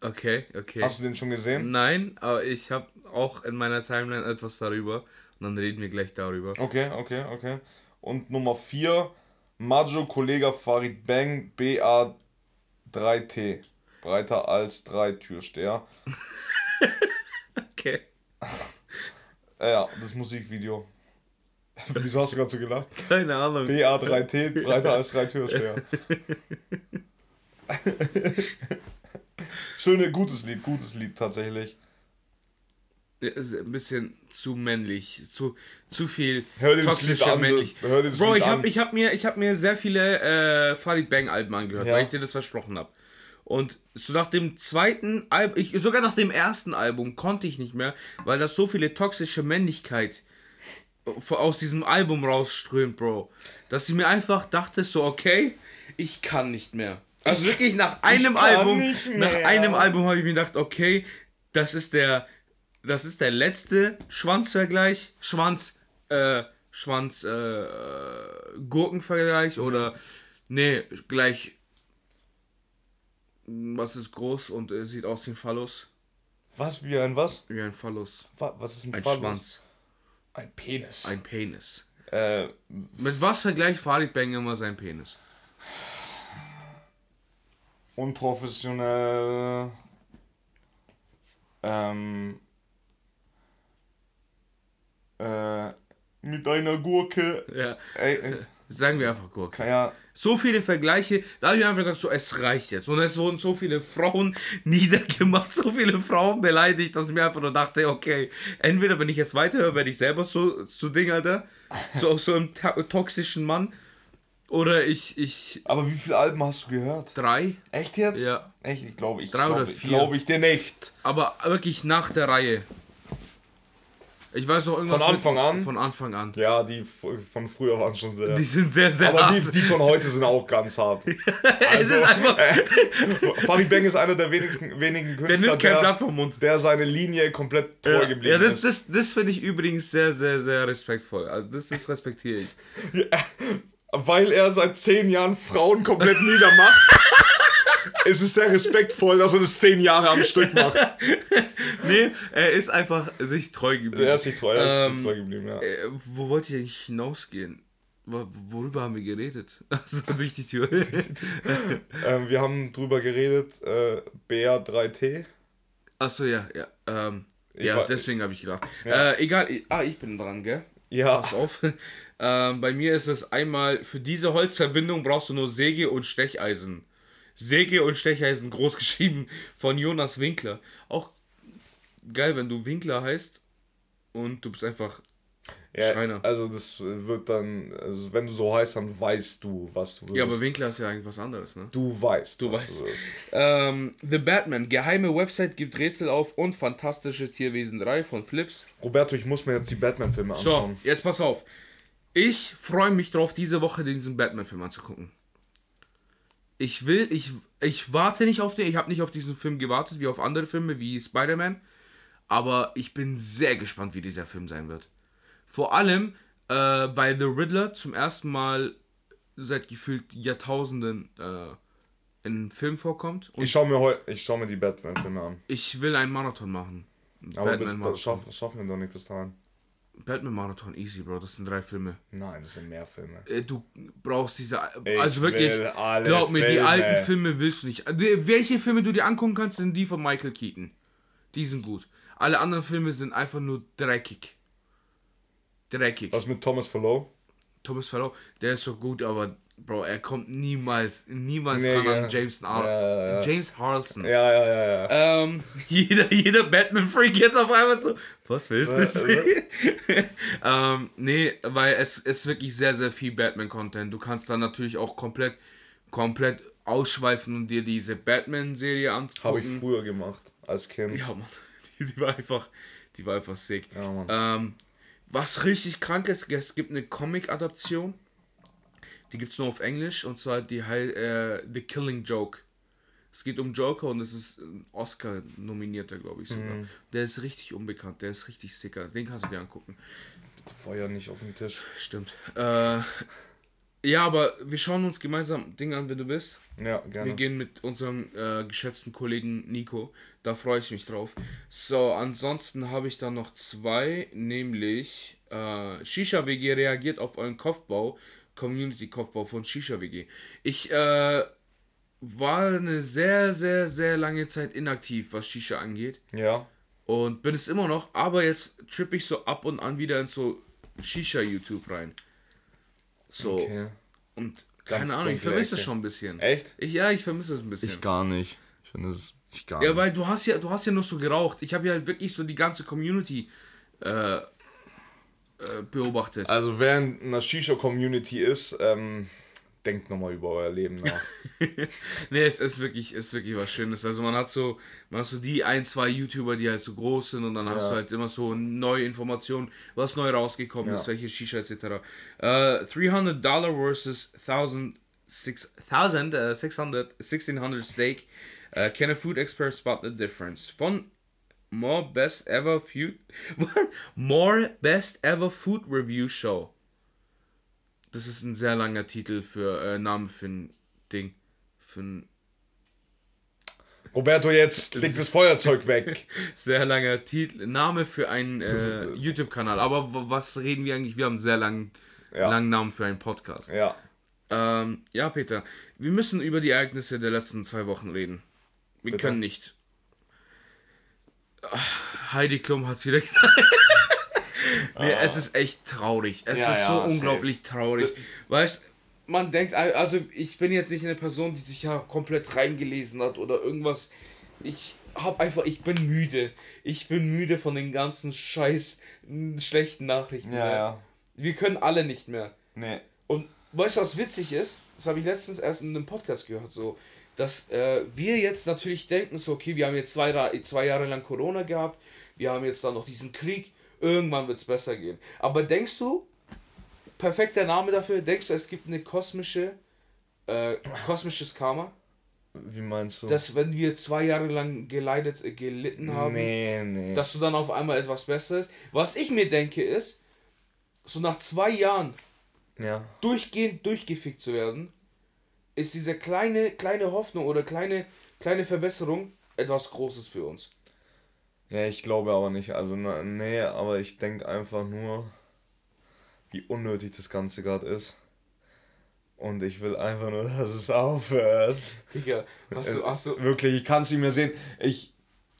[SPEAKER 2] Okay, okay.
[SPEAKER 1] Hast du den schon gesehen?
[SPEAKER 2] Nein, aber ich habe auch in meiner Timeline etwas darüber. Und dann reden wir gleich darüber.
[SPEAKER 1] Okay, okay, okay. Und Nummer 4, Majo Kollega Farid Bang BA3T. Breiter als 3 Türsteher.
[SPEAKER 2] Okay.
[SPEAKER 1] Ja, das Musikvideo. Wieso hast du gerade so gelacht?
[SPEAKER 2] Keine Ahnung.
[SPEAKER 1] BA3T, breiter als 3 Türsteher. Schöne, gutes Lied, gutes Lied tatsächlich.
[SPEAKER 2] Ja, ist ein bisschen zu männlich, zu, zu viel
[SPEAKER 1] Hör dir das
[SPEAKER 2] toxischer
[SPEAKER 1] Lied an,
[SPEAKER 2] männlich.
[SPEAKER 1] hör dir das
[SPEAKER 2] Bro,
[SPEAKER 1] Lied
[SPEAKER 2] ich
[SPEAKER 1] an.
[SPEAKER 2] habe ich hab mir, ich hab mir sehr viele äh, Farid Bang Alben angehört,
[SPEAKER 1] Ja.
[SPEAKER 2] weil ich dir das versprochen habe. Und so nach dem zweiten Album, ich, sogar nach dem ersten Album konnte ich nicht mehr, weil das so viele toxische Männlichkeit aus diesem Album rausströmt, Bro. Dass ich mir einfach dachte, so, okay, ich kann nicht mehr. Also wirklich nach einem Album, nach einem Album habe ich mir gedacht, okay, das ist der, das ist der letzte Schwanzvergleich, Schwanz, äh, Schwanz, äh, Gurkenvergleich oder, nee, gleich, was ist groß und äh, sieht aus wie ein Phallus?
[SPEAKER 1] Was, wie ein was?
[SPEAKER 2] Wie ein Phallus.
[SPEAKER 1] Wa- Was ist ein,
[SPEAKER 2] Ein
[SPEAKER 1] Phallus?
[SPEAKER 2] Schwanz.
[SPEAKER 1] Ein Penis.
[SPEAKER 2] Ein Penis.
[SPEAKER 1] äh,
[SPEAKER 2] Mit was vergleicht Farid Bang immer seinen Penis?
[SPEAKER 1] unprofessionell. Ähm, äh, mit einer Gurke.
[SPEAKER 2] Ja.
[SPEAKER 1] Ey,
[SPEAKER 2] Sagen wir einfach Gurke.
[SPEAKER 1] ja.
[SPEAKER 2] So viele Vergleiche, da habe ich einfach gedacht, so, es reicht jetzt. Und es wurden so viele Frauen niedergemacht, so viele Frauen beleidigt, dass ich mir einfach nur dachte, okay, entweder wenn ich jetzt weiterhöre, werde ich selber zu, zu Ding, Alter, zu auch so einem toxischen Mann. Oder ich, ich,
[SPEAKER 1] Aber wie viele Alben hast du gehört?
[SPEAKER 2] drei,
[SPEAKER 1] Echt jetzt?
[SPEAKER 2] Ja.
[SPEAKER 1] Echt? Ich glaube, ich
[SPEAKER 2] Drei
[SPEAKER 1] glaube,
[SPEAKER 2] oder
[SPEAKER 1] ich
[SPEAKER 2] vier.
[SPEAKER 1] glaube ich dir nicht.
[SPEAKER 2] aber wirklich nach der Reihe. Ich weiß noch irgendwas.
[SPEAKER 1] Von Anfang an?
[SPEAKER 2] Von Anfang an.
[SPEAKER 1] Ja, die von früher waren schon sehr.
[SPEAKER 2] Die sind sehr, sehr
[SPEAKER 1] aber
[SPEAKER 2] hart.
[SPEAKER 1] die, die von heute sind auch ganz hart.
[SPEAKER 2] es ist einfach,
[SPEAKER 1] Farid Bang ist einer der wenigen
[SPEAKER 2] der
[SPEAKER 1] Künstler,
[SPEAKER 2] nimmt kein
[SPEAKER 1] der,
[SPEAKER 2] Blatt vom Mund.
[SPEAKER 1] der seine Linie komplett treu
[SPEAKER 2] Ja,
[SPEAKER 1] geblieben
[SPEAKER 2] ja das,
[SPEAKER 1] ist.
[SPEAKER 2] das, das finde ich übrigens sehr, sehr, sehr respektvoll. Also das, das respektiere ich.
[SPEAKER 1] Weil er seit zehn Jahren Frauen komplett niedermacht. ist es sehr respektvoll, dass er das zehn Jahre am Stück macht.
[SPEAKER 2] Nee, er ist einfach sich treu geblieben.
[SPEAKER 1] Er ist sich treu, er ist
[SPEAKER 2] Ähm,
[SPEAKER 1] sich treu geblieben, ja.
[SPEAKER 2] Äh, wo wollte ich eigentlich hinausgehen? Wo- Worüber haben wir geredet? Also durch die Tür.
[SPEAKER 1] Ähm, wir haben drüber geredet, äh, BR3T.
[SPEAKER 2] Achso, ja, ja. Ähm, ja,
[SPEAKER 1] war-
[SPEAKER 2] deswegen habe ich gedacht.
[SPEAKER 1] Ja.
[SPEAKER 2] Äh, egal, ich- ah, ich bin dran, gell?
[SPEAKER 1] Ja,
[SPEAKER 2] Pass auf. ähm, bei mir ist es einmal, für diese Holzverbindung brauchst du nur Säge und Stecheisen. Säge und Stecheisen groß geschrieben von Jonas Winkler. Auch geil, wenn du Winkler heißt und du bist einfach
[SPEAKER 1] ja
[SPEAKER 2] Schreiner.
[SPEAKER 1] also das wird dann, also wenn du so heißt, dann weißt du, was du willst.
[SPEAKER 2] Ja, aber Winkler ist ja eigentlich was anderes, ne?
[SPEAKER 1] du weißt,
[SPEAKER 2] Du weißt.
[SPEAKER 1] du.
[SPEAKER 2] Ähm, The Batman, geheime Website gibt Rätsel auf und fantastische Tierwesen 3 von Flips.
[SPEAKER 1] Roberto, ich muss mir jetzt die Batman-Filme
[SPEAKER 2] So,
[SPEAKER 1] anschauen.
[SPEAKER 2] jetzt pass auf. Ich freue mich drauf, diese Woche diesen Batman-Film anzugucken. Ich will, ich, ich warte nicht auf den, ich habe nicht auf diesen Film gewartet, wie auf andere Filme, wie Spider-Man. Aber ich bin sehr gespannt, wie dieser Film sein wird. Vor allem, äh, weil The Riddler zum ersten Mal seit gefühlt Jahrtausenden äh, in einem Film vorkommt.
[SPEAKER 1] Ich schaue mir ich schaue mir die Batman-Filme an.
[SPEAKER 2] ich will einen Marathon machen.
[SPEAKER 1] Aber bis da,
[SPEAKER 2] Batman-Marathon.
[SPEAKER 1] schaff, schaffen wir doch nicht bis dahin.
[SPEAKER 2] Batman-Marathon, easy, Bro. Das sind drei Filme.
[SPEAKER 1] Nein, das sind mehr Filme.
[SPEAKER 2] Äh, du brauchst diese.
[SPEAKER 1] Ich
[SPEAKER 2] also wirklich,
[SPEAKER 1] will alle
[SPEAKER 2] glaub mir, die
[SPEAKER 1] Filme.
[SPEAKER 2] alten Filme willst du nicht. Also, welche Filme du dir angucken kannst, sind die von Michael Keaton. Die sind gut. Alle anderen Filme sind einfach nur dreckig. Dreckig.
[SPEAKER 1] Was mit Thomas Fallow?
[SPEAKER 2] Thomas Farrow, der ist so gut, aber Bro, er kommt niemals, niemals nee, ran ja. an James, Ar ja, ja, James Harrelson.
[SPEAKER 1] Ja, ja, ja, ja.
[SPEAKER 2] Ähm, jeder, jeder Batman-Freak jetzt auf einmal so, was willst du? ähm, nee, weil es ist wirklich sehr, sehr viel Batman-Content. Du kannst dann natürlich auch komplett, komplett ausschweifen und dir diese Batman-Serie angucken.
[SPEAKER 1] Habe ich früher gemacht, als Kind.
[SPEAKER 2] Ja, Mann. Die, die war einfach, die war einfach sick. Ja, Mann. Ähm, was richtig krank ist, es gibt eine Comic-Adaption. Die gibt es nur auf Englisch und zwar die äh, The Killing Joke. Es geht um Joker und es ist ein Oscar-nominierter, glaube ich sogar. Mhm. Der ist richtig unbekannt, der ist richtig sicker. Den kannst du dir angucken.
[SPEAKER 1] Bitte Feuer nicht auf den Tisch.
[SPEAKER 2] Stimmt. Äh, ja, aber wir schauen uns gemeinsam Dinge an, wenn du bist.
[SPEAKER 1] Ja, gerne.
[SPEAKER 2] Wir gehen mit unserem äh, geschätzten Kollegen Nico. Da freue ich mich drauf. So, ansonsten habe ich da noch zwei, nämlich äh, Shisha WG reagiert auf euren Kopfbau, Community-Kopfbau von Shisha WG. Ich äh, war eine sehr, sehr, sehr lange Zeit inaktiv, was Shisha angeht.
[SPEAKER 1] Ja.
[SPEAKER 2] Und bin es immer noch, aber jetzt trippe ich so ab und an wieder in so Shisha-YouTube rein. So. Okay. Und Ganz keine Ahnung, ich vermisse es schon ein bisschen.
[SPEAKER 1] Echt?
[SPEAKER 2] Ich, ja, ich vermisse es ein bisschen.
[SPEAKER 1] Ich gar nicht. Ich finde es ich gar
[SPEAKER 2] ja,
[SPEAKER 1] nicht.
[SPEAKER 2] weil du hast ja, du hast ja nur so geraucht. Ich habe ja halt wirklich so die ganze Community äh, äh, beobachtet.
[SPEAKER 1] Also wer in einer Shisha-Community ist, ähm, denkt nochmal über euer Leben nach.
[SPEAKER 2] nee, es ist wirklich, ist wirklich was Schönes. Also man hat so, man hat so die ein, zwei YouTuber, die halt so groß sind und dann ja. hast du halt immer so neue Informationen, was neu rausgekommen ja. ist, welche Shisha etc. Uh, 300 Dollar versus 1000, 600, uh, 600, 1600 Steak. Uh, can a food expert spot the difference? Von More Best Ever Food, More Best Ever Food Review Show. Das ist ein sehr langer Titel für äh, Name für ein Ding. Für ein
[SPEAKER 1] Roberto, jetzt legt das Feuerzeug weg.
[SPEAKER 2] Sehr langer Titel, Name für einen äh, YouTube-Kanal. Aber was reden wir eigentlich? Wir haben einen sehr langen, ja. langen Namen für einen Podcast.
[SPEAKER 1] Ja.
[SPEAKER 2] Ähm, ja, Peter, wir müssen über die Ereignisse der letzten zwei Wochen reden. Wir Bitte? können nicht. Heidi Klum hat es wieder nee, ah. es ist echt traurig. Es ja, ist so ja, unglaublich safe. traurig. Weißt man denkt, also ich bin jetzt nicht eine Person, die sich ja komplett reingelesen hat oder irgendwas. Ich hab einfach, ich bin müde. Ich bin müde von den ganzen scheiß schlechten Nachrichten.
[SPEAKER 1] Ja, ja.
[SPEAKER 2] Wir können alle nicht mehr.
[SPEAKER 1] Nee.
[SPEAKER 2] Und weißt du, was witzig ist? Das habe ich letztens erst in einem Podcast gehört, so, dass äh, wir jetzt natürlich denken, so, okay, wir haben jetzt zwei, zwei Jahre lang Corona gehabt, wir haben jetzt dann noch diesen Krieg, irgendwann wird es besser gehen. Aber denkst du, perfekter Name dafür, denkst du, es gibt eine kosmische, äh, kosmisches Karma?
[SPEAKER 1] Wie meinst du?
[SPEAKER 2] Dass wenn wir zwei Jahre lang geleidet, äh, gelitten haben,
[SPEAKER 1] nee, nee.
[SPEAKER 2] dass du dann auf einmal etwas Besseres. Was ich mir denke ist, so nach zwei Jahren
[SPEAKER 1] ja.
[SPEAKER 2] durchgehend durchgefickt zu werden, ist diese kleine, kleine Hoffnung oder kleine, kleine Verbesserung etwas Großes für uns.
[SPEAKER 1] Ja, ich glaube aber nicht. Also, na, nee, aber ich denke einfach nur, wie unnötig das Ganze gerade ist. Und ich will einfach nur, dass es aufhört.
[SPEAKER 2] Digga, hast du, hast du.
[SPEAKER 1] Wirklich, ich kann es nicht mehr sehen. Ich,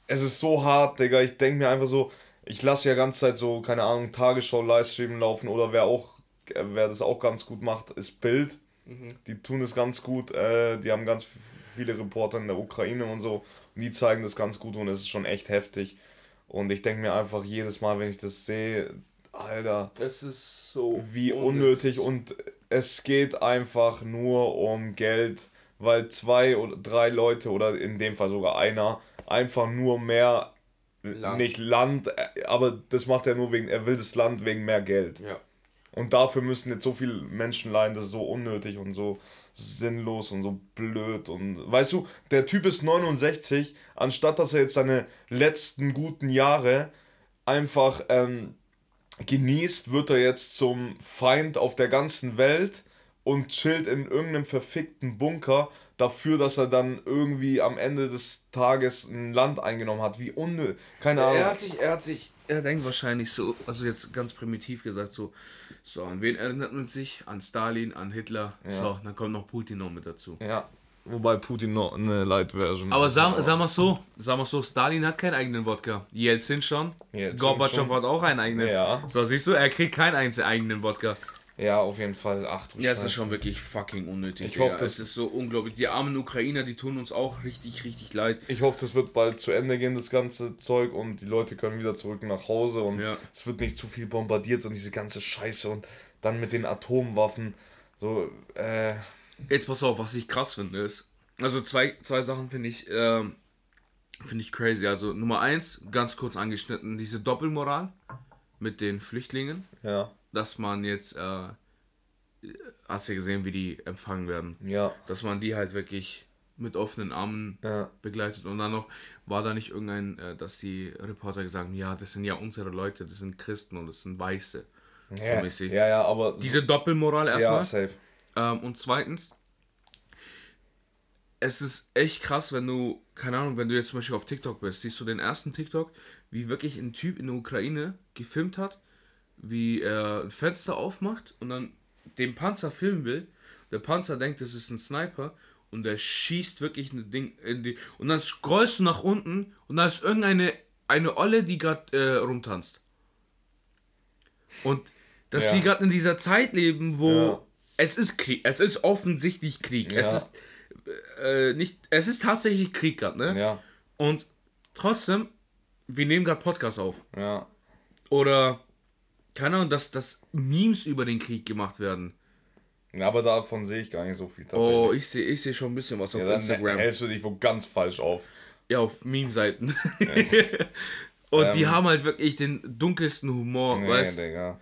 [SPEAKER 1] es ist so hart, Digga. Ich denke mir einfach so, ich lasse ja ganze Zeit so, keine Ahnung, Tagesschau-Livestream laufen oder wer auch, wer das auch ganz gut macht, ist Bild. Mhm. Die tun es ganz gut. Äh, die haben ganz viele Reporter in der Ukraine und so. Und die zeigen das ganz gut und es ist schon echt heftig. Und ich denke mir einfach jedes Mal, wenn ich das sehe, Alter.
[SPEAKER 2] Es ist so.
[SPEAKER 1] Wie unnötig. unnötig. Und es geht einfach nur um Geld, weil zwei oder drei Leute oder in dem Fall sogar einer einfach nur mehr. Land. Nicht Land, aber das macht er nur wegen, er will das Land wegen mehr Geld.
[SPEAKER 2] Ja.
[SPEAKER 1] Und dafür müssen jetzt so viele Menschen leiden, das ist so unnötig und so sinnlos und so blöd. Und weißt du, der Typ ist 69, anstatt dass er jetzt seine letzten guten Jahre einfach ähm, genießt, wird er jetzt zum Feind auf der ganzen Welt und chillt in irgendeinem verfickten Bunker dafür, dass er dann irgendwie am Ende des Tages ein Land eingenommen hat. Wie unnötig. Keine Ahnung.
[SPEAKER 2] Er hat sich, er hat sich, er denkt wahrscheinlich so, also jetzt ganz primitiv gesagt, so, so, an wen erinnert man sich? An Stalin, an Hitler. Ja. So, dann kommt noch Putin noch mit dazu.
[SPEAKER 1] Ja. Wobei Putin noch eine Light-Version
[SPEAKER 2] Aber sag, sag mal so, sag mal so, Stalin hat keinen eigenen Wodka. Jelzin schon. Jelzin Gorbatschow hat auch einen eigenen.
[SPEAKER 1] Ja.
[SPEAKER 2] So, siehst du, er kriegt keinen eigenen Wodka.
[SPEAKER 1] Ja, auf jeden Fall. Ach du
[SPEAKER 2] Ja, es
[SPEAKER 1] Scheiße.
[SPEAKER 2] ist schon wirklich fucking unnötig.
[SPEAKER 1] Ich hoffe, dass-
[SPEAKER 2] es ist so unglaublich. Die armen Ukrainer, die tun uns auch richtig, richtig leid.
[SPEAKER 1] Ich hoffe, das wird bald zu Ende gehen, das ganze Zeug, und die Leute können wieder zurück nach Hause und
[SPEAKER 2] Ja.
[SPEAKER 1] es wird nicht zu viel bombardiert und diese ganze Scheiße und dann mit den Atomwaffen. So, äh,
[SPEAKER 2] Jetzt pass auf, was ich krass finde ist. Also zwei, zwei Sachen finde ich, ähm, finde ich crazy. Also Nummer eins, ganz kurz angeschnitten, diese Doppelmoral mit den Flüchtlingen,
[SPEAKER 1] ja,
[SPEAKER 2] dass man jetzt, äh, hast du ja gesehen, wie die empfangen werden.
[SPEAKER 1] ja,
[SPEAKER 2] Dass man die halt wirklich mit offenen Armen
[SPEAKER 1] ja.
[SPEAKER 2] begleitet. Und dann noch, war da nicht irgendein, äh, dass die Reporter gesagt haben, ja, das sind ja unsere Leute, das sind Christen und das sind Weiße.
[SPEAKER 1] Ja,
[SPEAKER 2] mäßig.
[SPEAKER 1] ja, ja, aber
[SPEAKER 2] Diese Doppelmoral
[SPEAKER 1] ja,
[SPEAKER 2] erstmal.
[SPEAKER 1] safe.
[SPEAKER 2] Ähm, und zweitens, es ist echt krass, wenn du, keine Ahnung, wenn du jetzt zum Beispiel auf TikTok bist, siehst du den ersten TikTok, wie wirklich ein Typ in der Ukraine gefilmt hat, wie er ein Fenster aufmacht und dann den Panzer filmen will. Der Panzer denkt, das ist ein Sniper und der schießt wirklich ein Ding in die. Und dann scrollst du nach unten und da ist irgendeine eine Olle, die gerade äh, rumtanzt. Und dass
[SPEAKER 1] Ja.
[SPEAKER 2] wir gerade in dieser Zeit leben, wo
[SPEAKER 1] Ja.
[SPEAKER 2] es ist Krieg, es ist offensichtlich Krieg. Es
[SPEAKER 1] Ja.
[SPEAKER 2] ist äh, nicht, es ist tatsächlich Krieg gerade, ne?
[SPEAKER 1] Ja,
[SPEAKER 2] Und trotzdem, wir nehmen gerade Podcast auf.
[SPEAKER 1] ja.
[SPEAKER 2] Oder keine Ahnung, dass, dass Memes über den Krieg gemacht werden.
[SPEAKER 1] Ja, aber davon sehe ich gar nicht so viel tatsächlich.
[SPEAKER 2] Oh, ich sehe ich seh schon ein bisschen was auf
[SPEAKER 1] ja, dann
[SPEAKER 2] Instagram.
[SPEAKER 1] hältst du dich wo ganz falsch auf.
[SPEAKER 2] Ja, auf Meme-Seiten. Und die
[SPEAKER 1] Ähm.
[SPEAKER 2] haben halt wirklich den dunkelsten Humor,
[SPEAKER 1] Nee,
[SPEAKER 2] weißt
[SPEAKER 1] Digga.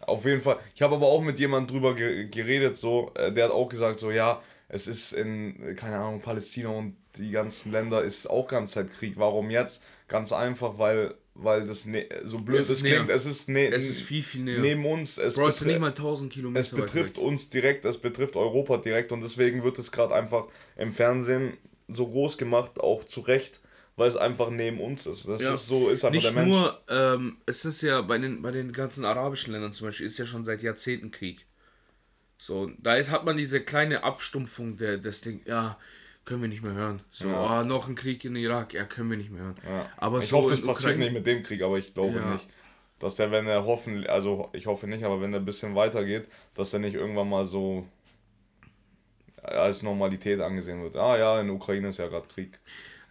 [SPEAKER 1] Auf jeden Fall. Ich habe aber auch mit jemandem drüber ge geredet, so, äh, der hat auch gesagt, so, ja, es ist in, keine Ahnung, Palästina und die ganzen Länder ist auch ganz Zeit Krieg. Warum jetzt? Ganz einfach, weil, weil das ne so blöd
[SPEAKER 2] Es
[SPEAKER 1] klingt, es ist, ne
[SPEAKER 2] Es ist viel, viel näher.
[SPEAKER 1] neben uns. Es,
[SPEAKER 2] Bro, es nicht mal 1000 Kilometer
[SPEAKER 1] es betrifft uns direkt, es betrifft Europa direkt und deswegen wird es gerade einfach im Fernsehen so groß gemacht, auch zu Recht, weil es einfach neben uns ist. Das
[SPEAKER 2] Ja.
[SPEAKER 1] ist so, ist einfach
[SPEAKER 2] Nicht
[SPEAKER 1] der Mensch.
[SPEAKER 2] nur, ähm, es ist ja bei den, bei den ganzen arabischen Ländern zum Beispiel, ist ja schon seit Jahrzehnten Krieg. So, da ist, hat man diese kleine Abstumpfung der, des Ding, ja, können wir nicht mehr hören. So,
[SPEAKER 1] Ja.
[SPEAKER 2] ah, noch ein Krieg in Irak, ja, können wir nicht mehr hören.
[SPEAKER 1] Ja.
[SPEAKER 2] Aber
[SPEAKER 1] ich
[SPEAKER 2] so
[SPEAKER 1] hoffe, das passiert
[SPEAKER 2] Ukraine-
[SPEAKER 1] nicht mit dem Krieg, aber ich glaube
[SPEAKER 2] Ja.
[SPEAKER 1] nicht. Dass der, wenn er hoffen, also ich hoffe nicht, aber wenn er ein bisschen weitergeht, dass er nicht irgendwann mal so als Normalität angesehen wird. Ah ja, in der Ukraine ist ja gerade Krieg.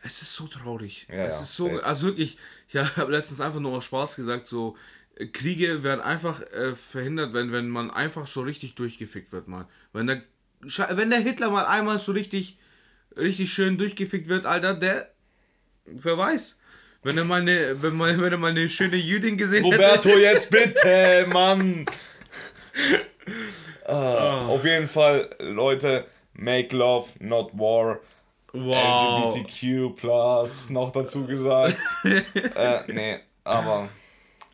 [SPEAKER 2] Es ist so traurig.
[SPEAKER 1] Ja,
[SPEAKER 2] es ist so,
[SPEAKER 1] safe.
[SPEAKER 2] also wirklich, ich habe letztens einfach nur aus Spaß gesagt, so, äh, Kriege werden einfach äh, verhindert, wenn, wenn man einfach so richtig durchgefickt wird, mal. Wenn der, wenn der Hitler mal einmal so richtig, richtig schön durchgefickt wird, Alter, der, wer weiß. Wenn er mal eine, wenn mal, wenn er mal eine schöne Jüdin gesehen
[SPEAKER 1] Roberto,
[SPEAKER 2] hätte.
[SPEAKER 1] jetzt bitte, Mann! Ah, Auf jeden Fall, Leute, make love, not war.
[SPEAKER 2] Wow.
[SPEAKER 1] LGBTQ plus noch dazu gesagt. äh, nee, aber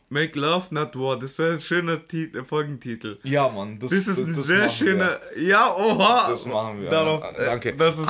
[SPEAKER 2] Make Love Not War, das ist ein schöner Tit äh, Folgentitel.
[SPEAKER 1] ja, Mann, das,
[SPEAKER 2] Das ist ein
[SPEAKER 1] das
[SPEAKER 2] sehr
[SPEAKER 1] machen wir.
[SPEAKER 2] schöner. Ja, oha!
[SPEAKER 1] Das machen wir.
[SPEAKER 2] Darauf, äh,
[SPEAKER 1] danke.
[SPEAKER 2] Das ist.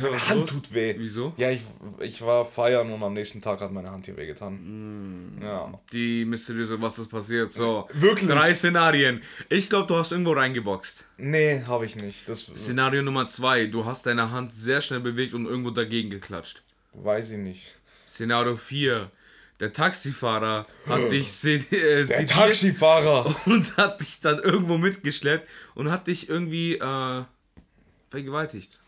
[SPEAKER 1] Meine Hand tut weh.
[SPEAKER 2] Wieso?
[SPEAKER 1] Ja, ich, ich war feiern und am nächsten Tag hat meine Hand hier
[SPEAKER 2] Mm.
[SPEAKER 1] wehgetan. Ja.
[SPEAKER 2] Die mysteriöse, was ist passiert. So,
[SPEAKER 1] Wirklich?
[SPEAKER 2] drei Szenarien. Ich glaube, du hast irgendwo reingeboxt.
[SPEAKER 1] Nee, habe ich nicht. Das
[SPEAKER 2] Szenario Nummer zwei, du hast deine Hand sehr schnell bewegt und irgendwo dagegen geklatscht.
[SPEAKER 1] weiß ich nicht.
[SPEAKER 2] Szenario 4, der Taxifahrer hat dich äh,
[SPEAKER 1] Der Taxifahrer!
[SPEAKER 2] und hat dich dann irgendwo mitgeschleppt und hat dich irgendwie äh, vergewaltigt.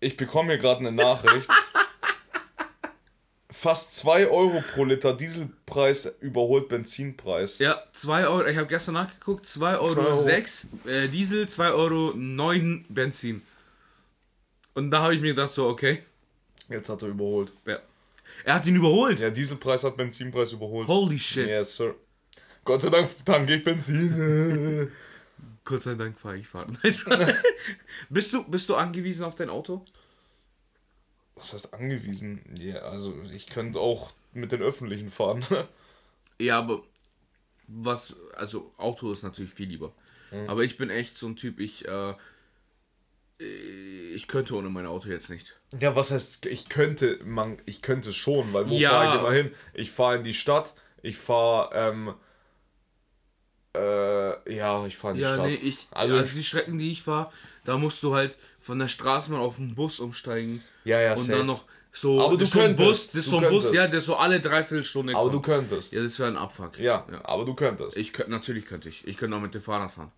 [SPEAKER 1] Ich bekomme hier gerade eine Nachricht. Fast 2 Euro pro Liter Dieselpreis überholt Benzinpreis.
[SPEAKER 2] Ja, 2 Euro, ich habe gestern nachgeguckt, 2 Euro,
[SPEAKER 1] Zwei Euro.
[SPEAKER 2] 6 äh, Diesel, 2 Euro 9 Benzin. Und da habe ich mir gedacht, so, okay.
[SPEAKER 1] Jetzt hat er überholt.
[SPEAKER 2] Ja. Er hat ihn überholt.
[SPEAKER 1] Der Dieselpreis hat Benzinpreis überholt.
[SPEAKER 2] Holy shit.
[SPEAKER 1] Yes, sir. Gott sei Dank tanke ich Benzin.
[SPEAKER 2] Gott sei Dank fahre ich fahren. bist, du, bist du angewiesen auf dein Auto?
[SPEAKER 1] Was heißt angewiesen? Ja, also ich könnte auch mit den Öffentlichen fahren.
[SPEAKER 2] Ja, aber was, also Auto ist natürlich viel lieber. Aber ich bin echt so ein Typ, ich, äh, ich könnte ohne mein Auto jetzt nicht.
[SPEAKER 1] Ja, was heißt, ich könnte, man, ich könnte schon, weil wo
[SPEAKER 2] Ja.
[SPEAKER 1] fahre ich immer hin? Ich fahre in die Stadt, ich fahre, ähm, äh, ja, ich fahre in die
[SPEAKER 2] Ja,
[SPEAKER 1] Stadt.
[SPEAKER 2] nee, ich,
[SPEAKER 1] also,
[SPEAKER 2] also, die Strecken, die ich fahre, da musst du halt von der Straßenbahn auf den Bus umsteigen
[SPEAKER 1] ja, ja,
[SPEAKER 2] und
[SPEAKER 1] safe.
[SPEAKER 2] dann noch So,
[SPEAKER 1] Aber du
[SPEAKER 2] so ein
[SPEAKER 1] könntest,
[SPEAKER 2] Bus, das ist so ein Bus, ja, der so alle Dreiviertelstunde
[SPEAKER 1] Aber du
[SPEAKER 2] kommt.
[SPEAKER 1] könntest.
[SPEAKER 2] Ja, das wäre ein Abfuck.
[SPEAKER 1] Ja, aber du könntest.
[SPEAKER 2] Ich könnte, natürlich könnte ich. Ich könnte auch mit dem Fahrrad fahren.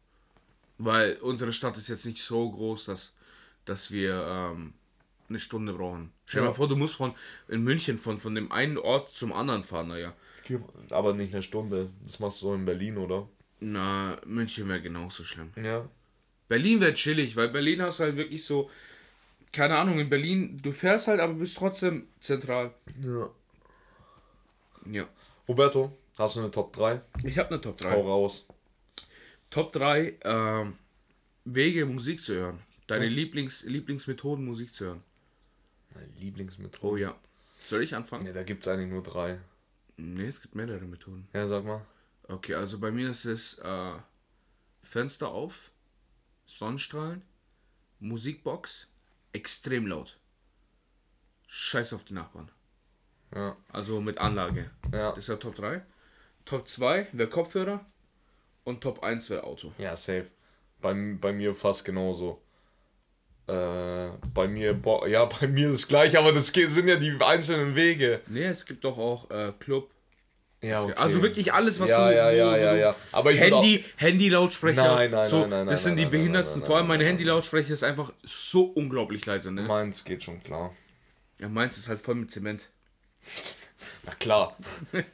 [SPEAKER 2] Weil unsere Stadt ist jetzt nicht so groß, dass, dass wir ähm, eine Stunde brauchen. Stell dir
[SPEAKER 1] Ja.
[SPEAKER 2] mal vor, du musst von in München von, von dem einen Ort zum anderen fahren, naja.
[SPEAKER 1] Aber nicht eine Stunde. Das machst du so in Berlin, oder?
[SPEAKER 2] Na, München wäre genauso schlimm.
[SPEAKER 1] Ja.
[SPEAKER 2] Berlin wäre chillig, weil Berlin hast du halt wirklich so, keine Ahnung, in Berlin, du fährst halt, aber bist trotzdem zentral.
[SPEAKER 1] ja.
[SPEAKER 2] Ja.
[SPEAKER 1] Roberto, hast du eine Top 3?
[SPEAKER 2] Ich habe eine Top 3.
[SPEAKER 1] Hau raus.
[SPEAKER 2] Top 3 ähm, Wege, Musik zu hören. Deine Lieblings, Lieblingsmethoden, Musik zu hören.
[SPEAKER 1] Mein Lieblingsmethode.
[SPEAKER 2] Oh ja. Soll ich anfangen?
[SPEAKER 1] Ne, da gibt es eigentlich nur drei.
[SPEAKER 2] Nee, es gibt mehrere Methoden.
[SPEAKER 1] Ja, sag mal.
[SPEAKER 2] Okay, also bei mir ist es äh, Fenster auf, Sonnenstrahlen, Musikbox, extrem laut. Scheiß auf die Nachbarn.
[SPEAKER 1] Ja.
[SPEAKER 2] Also mit Anlage.
[SPEAKER 1] Ja.
[SPEAKER 2] Das ist ja Top 3. Top 2 wäre Kopfhörer und Top 1 wäre Auto.
[SPEAKER 1] Ja, safe. Bei, bei mir fast genauso. Äh, bei mir, bo- ja, bei mir das gleiche, aber das sind ja die einzelnen Wege.
[SPEAKER 2] Nee, es gibt doch auch äh, Club.
[SPEAKER 1] Ja, okay.
[SPEAKER 2] Also wirklich alles, was
[SPEAKER 1] ja,
[SPEAKER 2] du.
[SPEAKER 1] Ja, ja, ja, ja. Aber auch-
[SPEAKER 2] Handy, Handy-Lautsprecher.
[SPEAKER 1] Nein, nein,
[SPEAKER 2] so,
[SPEAKER 1] nein, nein,
[SPEAKER 2] Das
[SPEAKER 1] nein,
[SPEAKER 2] sind die
[SPEAKER 1] nein,
[SPEAKER 2] Behindertsten.
[SPEAKER 1] nein, nein,
[SPEAKER 2] Vor allem meine
[SPEAKER 1] nein,
[SPEAKER 2] Handy-Lautsprecher ist einfach so unglaublich leise, ne?
[SPEAKER 1] Meins geht schon klar.
[SPEAKER 2] Ja, meins ist halt voll mit Zement.
[SPEAKER 1] Na klar.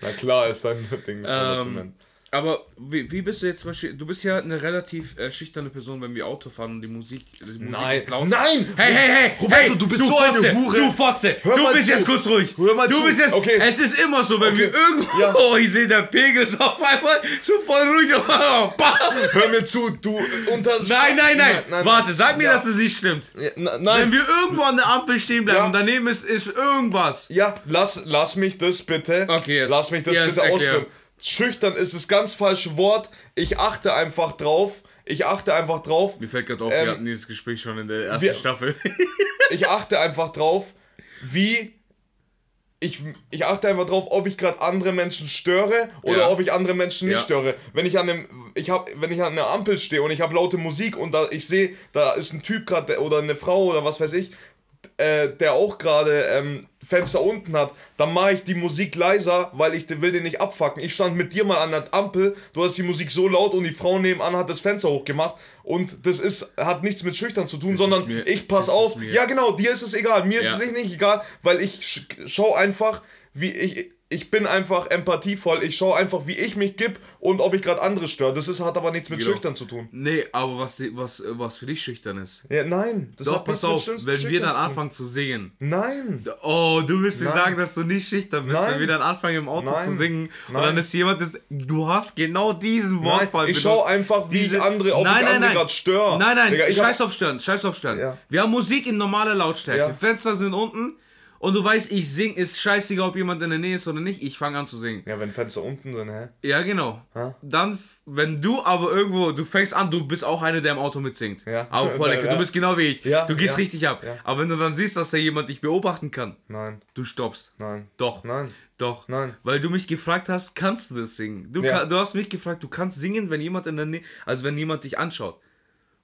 [SPEAKER 1] Na klar ist dein Ding voller
[SPEAKER 2] Ähm,
[SPEAKER 1] Zement.
[SPEAKER 2] Aber wie, wie bist du jetzt zum Beispiel? Du bist ja eine relativ äh, schüchterne Person, wenn wir Auto fahren und die Musik, die Musik
[SPEAKER 1] Nein.
[SPEAKER 2] ist laut.
[SPEAKER 1] Nein!
[SPEAKER 2] Hey, hey, hey!
[SPEAKER 1] Roberto,
[SPEAKER 2] hey,
[SPEAKER 1] du bist so eine
[SPEAKER 2] Fotze,
[SPEAKER 1] Hure.
[SPEAKER 2] Du Fotze!
[SPEAKER 1] Hör
[SPEAKER 2] du bist
[SPEAKER 1] zu.
[SPEAKER 2] jetzt kurz ruhig!
[SPEAKER 1] Hör mal
[SPEAKER 2] du
[SPEAKER 1] zu.
[SPEAKER 2] bist jetzt.
[SPEAKER 1] Okay.
[SPEAKER 2] Es ist immer so, wenn wir irgendwo.
[SPEAKER 1] Ja.
[SPEAKER 2] Oh, ich sehe, der Pegel ist auf einmal so voll ruhig.
[SPEAKER 1] Hör mir zu, du unter.
[SPEAKER 2] nein, nein, nein, Warte, sag mir,
[SPEAKER 1] Ja.
[SPEAKER 2] dass es nicht stimmt.
[SPEAKER 1] Ja, na,
[SPEAKER 2] Wenn
[SPEAKER 1] nein.
[SPEAKER 2] wir irgendwo an der Ampel stehen bleiben und daneben ist, ist irgendwas.
[SPEAKER 1] Ja, lass, lass mich das bitte.
[SPEAKER 2] Okay, jetzt-
[SPEAKER 1] Lass mich das bitte ausführen. Schüchtern ist das ganz falsche Wort. Ich achte einfach drauf. Ich achte einfach drauf.
[SPEAKER 2] Mir fällt gerade auf,
[SPEAKER 1] Ähm,
[SPEAKER 2] wir hatten dieses Gespräch schon in der ersten
[SPEAKER 1] wir-
[SPEAKER 2] Staffel.
[SPEAKER 1] Ich achte einfach drauf, wie. Ich, ich achte einfach drauf, ob ich gerade andere Menschen störe oder
[SPEAKER 2] Ja.
[SPEAKER 1] ob ich andere Menschen nicht
[SPEAKER 2] Ja.
[SPEAKER 1] störe. Wenn ich an einem, ich hab, wenn ich an einer Ampel stehe und ich habe laute Musik und da ich sehe, da ist ein Typ gerade oder eine Frau oder was weiß ich, äh, der auch gerade ähm, Fenster unten hat, dann mache ich die Musik leiser, weil ich will den nicht abfacken. Ich stand mit dir mal an der Ampel, du hast die Musik so laut und die Frau nebenan hat das Fenster hochgemacht und das ist hat nichts mit schüchtern zu tun, sondern
[SPEAKER 2] ist mir-
[SPEAKER 1] ich pass
[SPEAKER 2] das
[SPEAKER 1] auf. Ja genau, dir ist es egal, mir
[SPEAKER 2] Ja.
[SPEAKER 1] ist es nicht egal, weil ich sch schau einfach, wie ich ich bin einfach empathievoll. Ich schaue einfach, wie ich mich gib und ob ich gerade andere störe. Das ist, hat aber nichts mit
[SPEAKER 2] Genau.
[SPEAKER 1] schüchtern zu tun.
[SPEAKER 2] nee, aber was, was, was für dich schüchtern ist.
[SPEAKER 1] Ja, nein, das
[SPEAKER 2] Doch, pass auf, wenn wir dann anfangen zu singen.
[SPEAKER 1] Nein.
[SPEAKER 2] Oh, du willst mir
[SPEAKER 1] Nein.
[SPEAKER 2] sagen, dass du nicht schüchtern bist,
[SPEAKER 1] Nein.
[SPEAKER 2] wenn wir dann anfangen im Auto
[SPEAKER 1] Nein.
[SPEAKER 2] zu singen und dann ist jemand, das, du hast genau diesen Wortfall.
[SPEAKER 1] ich
[SPEAKER 2] benutzt.
[SPEAKER 1] schau einfach, wie
[SPEAKER 2] Diese-
[SPEAKER 1] ich andere, ob
[SPEAKER 2] nein,
[SPEAKER 1] ich
[SPEAKER 2] nein,
[SPEAKER 1] andere gerade störe.
[SPEAKER 2] Nein, nein,
[SPEAKER 1] Digga, ich
[SPEAKER 2] scheiß
[SPEAKER 1] hab,
[SPEAKER 2] auf Stören, scheiß auf Stören.
[SPEAKER 1] Ja.
[SPEAKER 2] Wir haben Musik in normaler Lautstärke.
[SPEAKER 1] Ja.
[SPEAKER 2] Fenster sind unten und du weißt, ich sing, ist scheißegal, ob jemand in der Nähe ist oder nicht. Ich fange an zu singen.
[SPEAKER 1] ja, wenn Fenster unten sind, hä?
[SPEAKER 2] Ja, genau.
[SPEAKER 1] Ha?
[SPEAKER 2] Dann, wenn du aber irgendwo, du fängst an, du bist auch einer, der im Auto mitsingt.
[SPEAKER 1] Ja.
[SPEAKER 2] Aber voll lecker.
[SPEAKER 1] Ja.
[SPEAKER 2] Du bist genau wie ich.
[SPEAKER 1] Ja,
[SPEAKER 2] Du gehst
[SPEAKER 1] ja,
[SPEAKER 2] richtig ab.
[SPEAKER 1] ja.
[SPEAKER 2] Aber wenn du dann siehst, dass da jemand dich beobachten kann,
[SPEAKER 1] Nein,
[SPEAKER 2] du stoppst.
[SPEAKER 1] nein,
[SPEAKER 2] Doch.
[SPEAKER 1] nein.
[SPEAKER 2] Doch.
[SPEAKER 1] Nein.
[SPEAKER 2] Weil du mich gefragt hast, kannst du das singen? Du,
[SPEAKER 1] Ja.
[SPEAKER 2] du hast mich gefragt, du kannst singen, wenn jemand in der Nähe, also wenn jemand dich anschaut.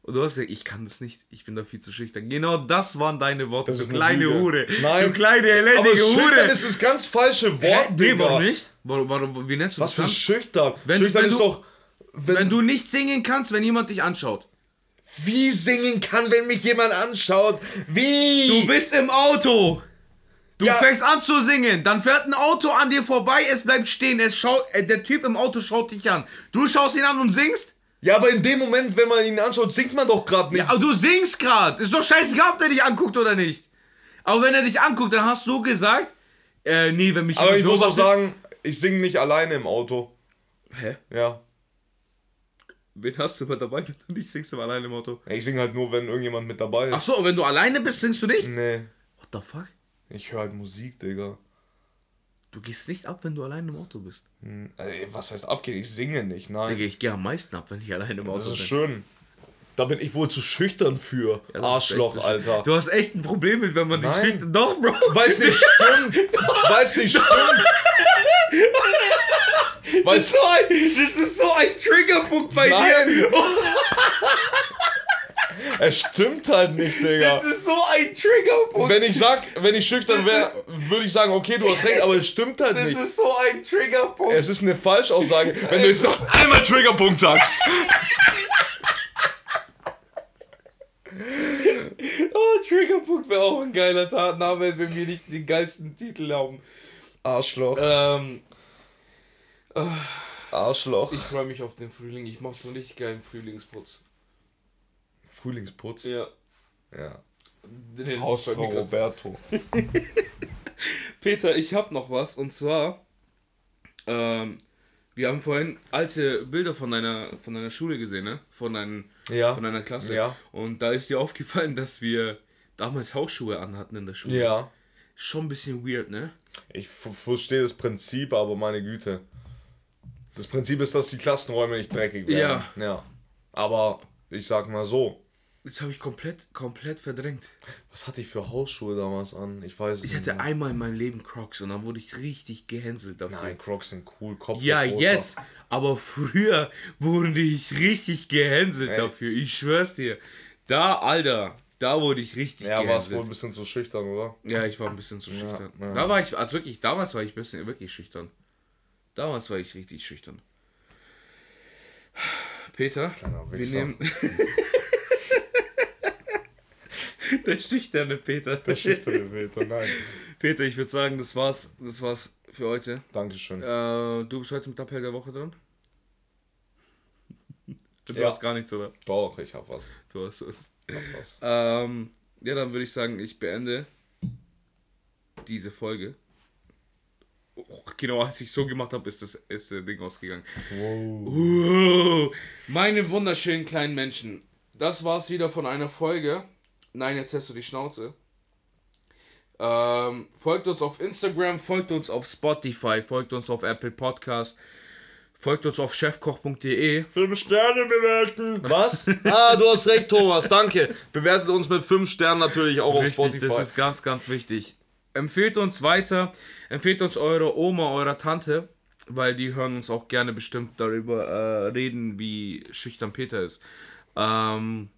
[SPEAKER 2] Und du hast gesagt, ich kann das nicht, ich bin da viel zu schüchtern. Genau das waren deine Worte,
[SPEAKER 1] Das
[SPEAKER 2] du kleine
[SPEAKER 1] Lüge.
[SPEAKER 2] Hure.
[SPEAKER 1] Nein.
[SPEAKER 2] Du kleine
[SPEAKER 1] Aber
[SPEAKER 2] elendige
[SPEAKER 1] schüchtern
[SPEAKER 2] Hure.
[SPEAKER 1] ist das ganz falsche? Wort,
[SPEAKER 2] Nee,
[SPEAKER 1] Digga.
[SPEAKER 2] warum nicht? Warum, warum, wie nennst du
[SPEAKER 1] Was
[SPEAKER 2] das
[SPEAKER 1] für
[SPEAKER 2] dann?
[SPEAKER 1] schüchtern?
[SPEAKER 2] Wenn-
[SPEAKER 1] schüchtern
[SPEAKER 2] wenn
[SPEAKER 1] ist
[SPEAKER 2] du-
[SPEAKER 1] doch... Wenn,
[SPEAKER 2] Wenn du nicht singen kannst, wenn jemand dich anschaut.
[SPEAKER 1] wie singen kann, wenn mich jemand anschaut? Wie?
[SPEAKER 2] Du bist im Auto. Du
[SPEAKER 1] Ja.
[SPEAKER 2] fängst an zu singen, dann fährt ein Auto an dir vorbei, es bleibt stehen, es schaut, äh, der Typ im Auto schaut dich an. Du schaust ihn an und singst?
[SPEAKER 1] Ja, aber in dem Moment, wenn man ihn anschaut, singt man doch gerade nicht.
[SPEAKER 2] Ja, aber du singst gerade. Ist doch scheißegal, ob der dich anguckt oder nicht. Aber wenn er dich anguckt, dann hast du gesagt, äh, nee, wenn mich
[SPEAKER 1] aber ich muss auch sagen, ich singe nicht alleine im Auto.
[SPEAKER 2] Hä?
[SPEAKER 1] Ja.
[SPEAKER 2] Wen hast du immer dabei, wenn du nicht singst, aber alleine im Auto?
[SPEAKER 1] Ich singe halt nur, wenn irgendjemand mit dabei ist.
[SPEAKER 2] Ach so, wenn du alleine bist, singst du nicht?
[SPEAKER 1] Nee.
[SPEAKER 2] What the fuck?
[SPEAKER 1] Ich höre halt Musik, Digga.
[SPEAKER 2] Du gehst nicht ab, wenn du alleine im Auto bist.
[SPEAKER 1] Hm, ey, was heißt abgehen? Ich singe nicht, nein.
[SPEAKER 2] Digga, ich gehe am meisten ab, wenn ich alleine im Auto
[SPEAKER 1] Das ist
[SPEAKER 2] bin.
[SPEAKER 1] schön. Da bin ich wohl zu schüchtern für.
[SPEAKER 2] Ja, das
[SPEAKER 1] Arschloch,
[SPEAKER 2] so-
[SPEAKER 1] Alter.
[SPEAKER 2] Du hast echt ein Problem mit, wenn man dich schüchtern. Doch, Bro.
[SPEAKER 1] Weiß nicht, stimmt. Weiß nicht, stimmt.
[SPEAKER 2] Das
[SPEAKER 1] Weiß
[SPEAKER 2] ist so ein, das ist so ein Triggerpunkt bei
[SPEAKER 1] Nein.
[SPEAKER 2] dir.
[SPEAKER 1] Es stimmt halt nicht, Digga.
[SPEAKER 2] Das ist so ein Triggerpunkt.
[SPEAKER 1] Wenn ich sag, wenn ich schüchtern
[SPEAKER 2] Das
[SPEAKER 1] wäre, würde ich sagen, okay, du hast recht, aber es stimmt halt
[SPEAKER 2] Das
[SPEAKER 1] nicht.
[SPEAKER 2] ist so ein Triggerpunkt.
[SPEAKER 1] Es ist eine Falschaussage, wenn du jetzt noch einmal Triggerpunkt sagst.
[SPEAKER 2] Oh, Triggerpunkt wäre auch ein geiler Ta- Name, wenn wir nicht den geilsten Titel haben.
[SPEAKER 1] Arschloch.
[SPEAKER 2] Ähm,
[SPEAKER 1] Arschloch.
[SPEAKER 2] ich freue mich auf den Frühling. Ich mache so einen richtig geilen Frühlingsputz.
[SPEAKER 1] Frühlingsputz.
[SPEAKER 2] Ja.
[SPEAKER 1] Ja.
[SPEAKER 2] Den
[SPEAKER 1] Hausfrau
[SPEAKER 2] Hausfrau
[SPEAKER 1] Roberto.
[SPEAKER 2] Peter, ich habe noch was und zwar, ähm, wir haben vorhin alte Bilder von deiner, von deiner Schule gesehen, ne? Von, deinen,
[SPEAKER 1] Ja.
[SPEAKER 2] von deiner Klasse.
[SPEAKER 1] Ja.
[SPEAKER 2] Und da ist dir aufgefallen, dass wir damals Hausschuhe anhatten in der Schule.
[SPEAKER 1] Ja.
[SPEAKER 2] Schon ein bisschen weird, ne?
[SPEAKER 1] Ich verstehe das Prinzip, aber meine Güte. Das Prinzip ist, dass die Klassenräume nicht dreckig werden. Ja. ja. Aber ich sag mal so.
[SPEAKER 2] Das habe ich komplett, komplett verdrängt.
[SPEAKER 1] Was hatte ich für Hausschuhe damals an? Ich weiß
[SPEAKER 2] Ich
[SPEAKER 1] nicht.
[SPEAKER 2] hatte einmal in meinem Leben Crocs und dann wurde ich richtig gehänselt dafür.
[SPEAKER 1] Nein, Crocs sind cool. Kopf
[SPEAKER 2] Ja, jetzt. Aber früher wurde ich richtig gehänselt
[SPEAKER 1] Ey.
[SPEAKER 2] dafür. Ich schwör's dir. Da, Alter, da wurde ich richtig
[SPEAKER 1] Ja, warst wohl
[SPEAKER 2] gehänselt.
[SPEAKER 1] ein bisschen zu schüchtern, oder?
[SPEAKER 2] Ja, ich war ein bisschen zu schüchtern.
[SPEAKER 1] ja.
[SPEAKER 2] Da war ich, also wirklich, damals war ich ein bisschen wirklich schüchtern. Damals war ich richtig schüchtern. Peter, wir nehmen. Der schüchterne Peter.
[SPEAKER 1] Der schüchterne Peter, nein.
[SPEAKER 2] Peter, ich würde sagen, das war's, das war's für heute.
[SPEAKER 1] Dankeschön.
[SPEAKER 2] Äh, du bist heute mit Appell der Woche dran? Du
[SPEAKER 1] Ja.
[SPEAKER 2] hast gar nichts, oder?
[SPEAKER 1] Doch, ich hab was.
[SPEAKER 2] Du hast was.
[SPEAKER 1] Ich hab was.
[SPEAKER 2] Ähm, ja, dann würde ich sagen, ich beende diese Folge. Oh, genau, als ich so gemacht habe, ist das erste Ding ausgegangen.
[SPEAKER 1] Wow.
[SPEAKER 2] Meine wunderschönen kleinen Menschen. Das war's wieder von einer Folge. Nein, jetzt hast du die Schnauze. Ähm, folgt uns auf Instagram, folgt uns auf Spotify, folgt uns auf Apple Podcast, folgt uns auf chefkoch.de.
[SPEAKER 1] Fünf Sterne bewerten. Was? ah, du hast recht, Thomas. Danke. Bewertet uns mit fünf Sternen natürlich auch auf
[SPEAKER 2] Richtig,
[SPEAKER 1] Spotify.
[SPEAKER 2] das ist ganz, ganz wichtig. Empfehlt uns weiter, empfehlt uns eure Oma, eurer Tante, weil die hören uns auch gerne bestimmt darüber äh, reden, wie schüchtern Peter ist. Ähm,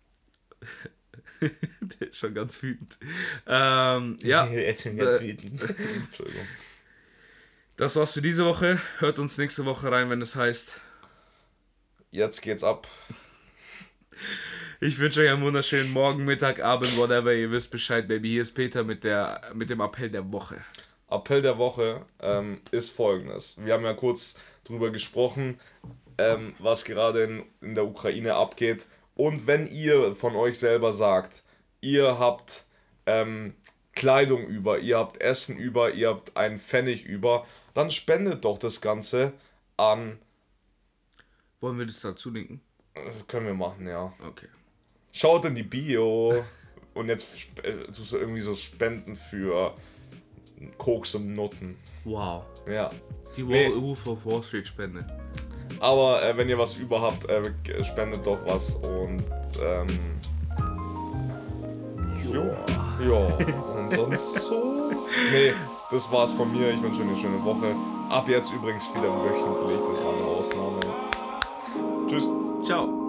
[SPEAKER 2] der ist schon ganz wütend. Ähm, ja,
[SPEAKER 1] Entschuldigung.
[SPEAKER 2] das war's für diese Woche. Hört uns nächste Woche rein, wenn es heißt.
[SPEAKER 1] Jetzt geht's ab.
[SPEAKER 2] Ich wünsche euch einen wunderschönen Morgen, Mittag, Abend, whatever. Ihr wisst Bescheid, Baby. Hier ist Peter mit, der, mit dem Appell der Woche.
[SPEAKER 1] Appell der Woche ähm, ist folgendes. Wir haben ja kurz drüber gesprochen, ähm, was gerade in, in der Ukraine abgeht. Und wenn ihr von euch selber sagt, ihr habt ähm, Kleidung über, ihr habt Essen über, ihr habt einen Pfennig über, dann spendet doch das Ganze an.
[SPEAKER 2] Wollen wir das dazu linken?
[SPEAKER 1] äh, Können wir machen, ja.
[SPEAKER 2] Okay.
[SPEAKER 1] Schaut in die Bio. Und jetzt äh, tust du irgendwie so Spenden für Koks und Nutten.
[SPEAKER 2] Wow.
[SPEAKER 1] Ja.
[SPEAKER 2] Die
[SPEAKER 1] Nee.
[SPEAKER 2] Wall Wolf of Wall Street Spende.
[SPEAKER 1] Aber äh, wenn ihr was über habt, äh, spendet doch was und ähm, ja. Ja. Und sonst so. Nee, das war's von mir. Ich wünsche euch eine schöne Woche. Ab jetzt übrigens wieder wöchentlich. Das war eine Ausnahme. Tschüss.
[SPEAKER 2] Ciao.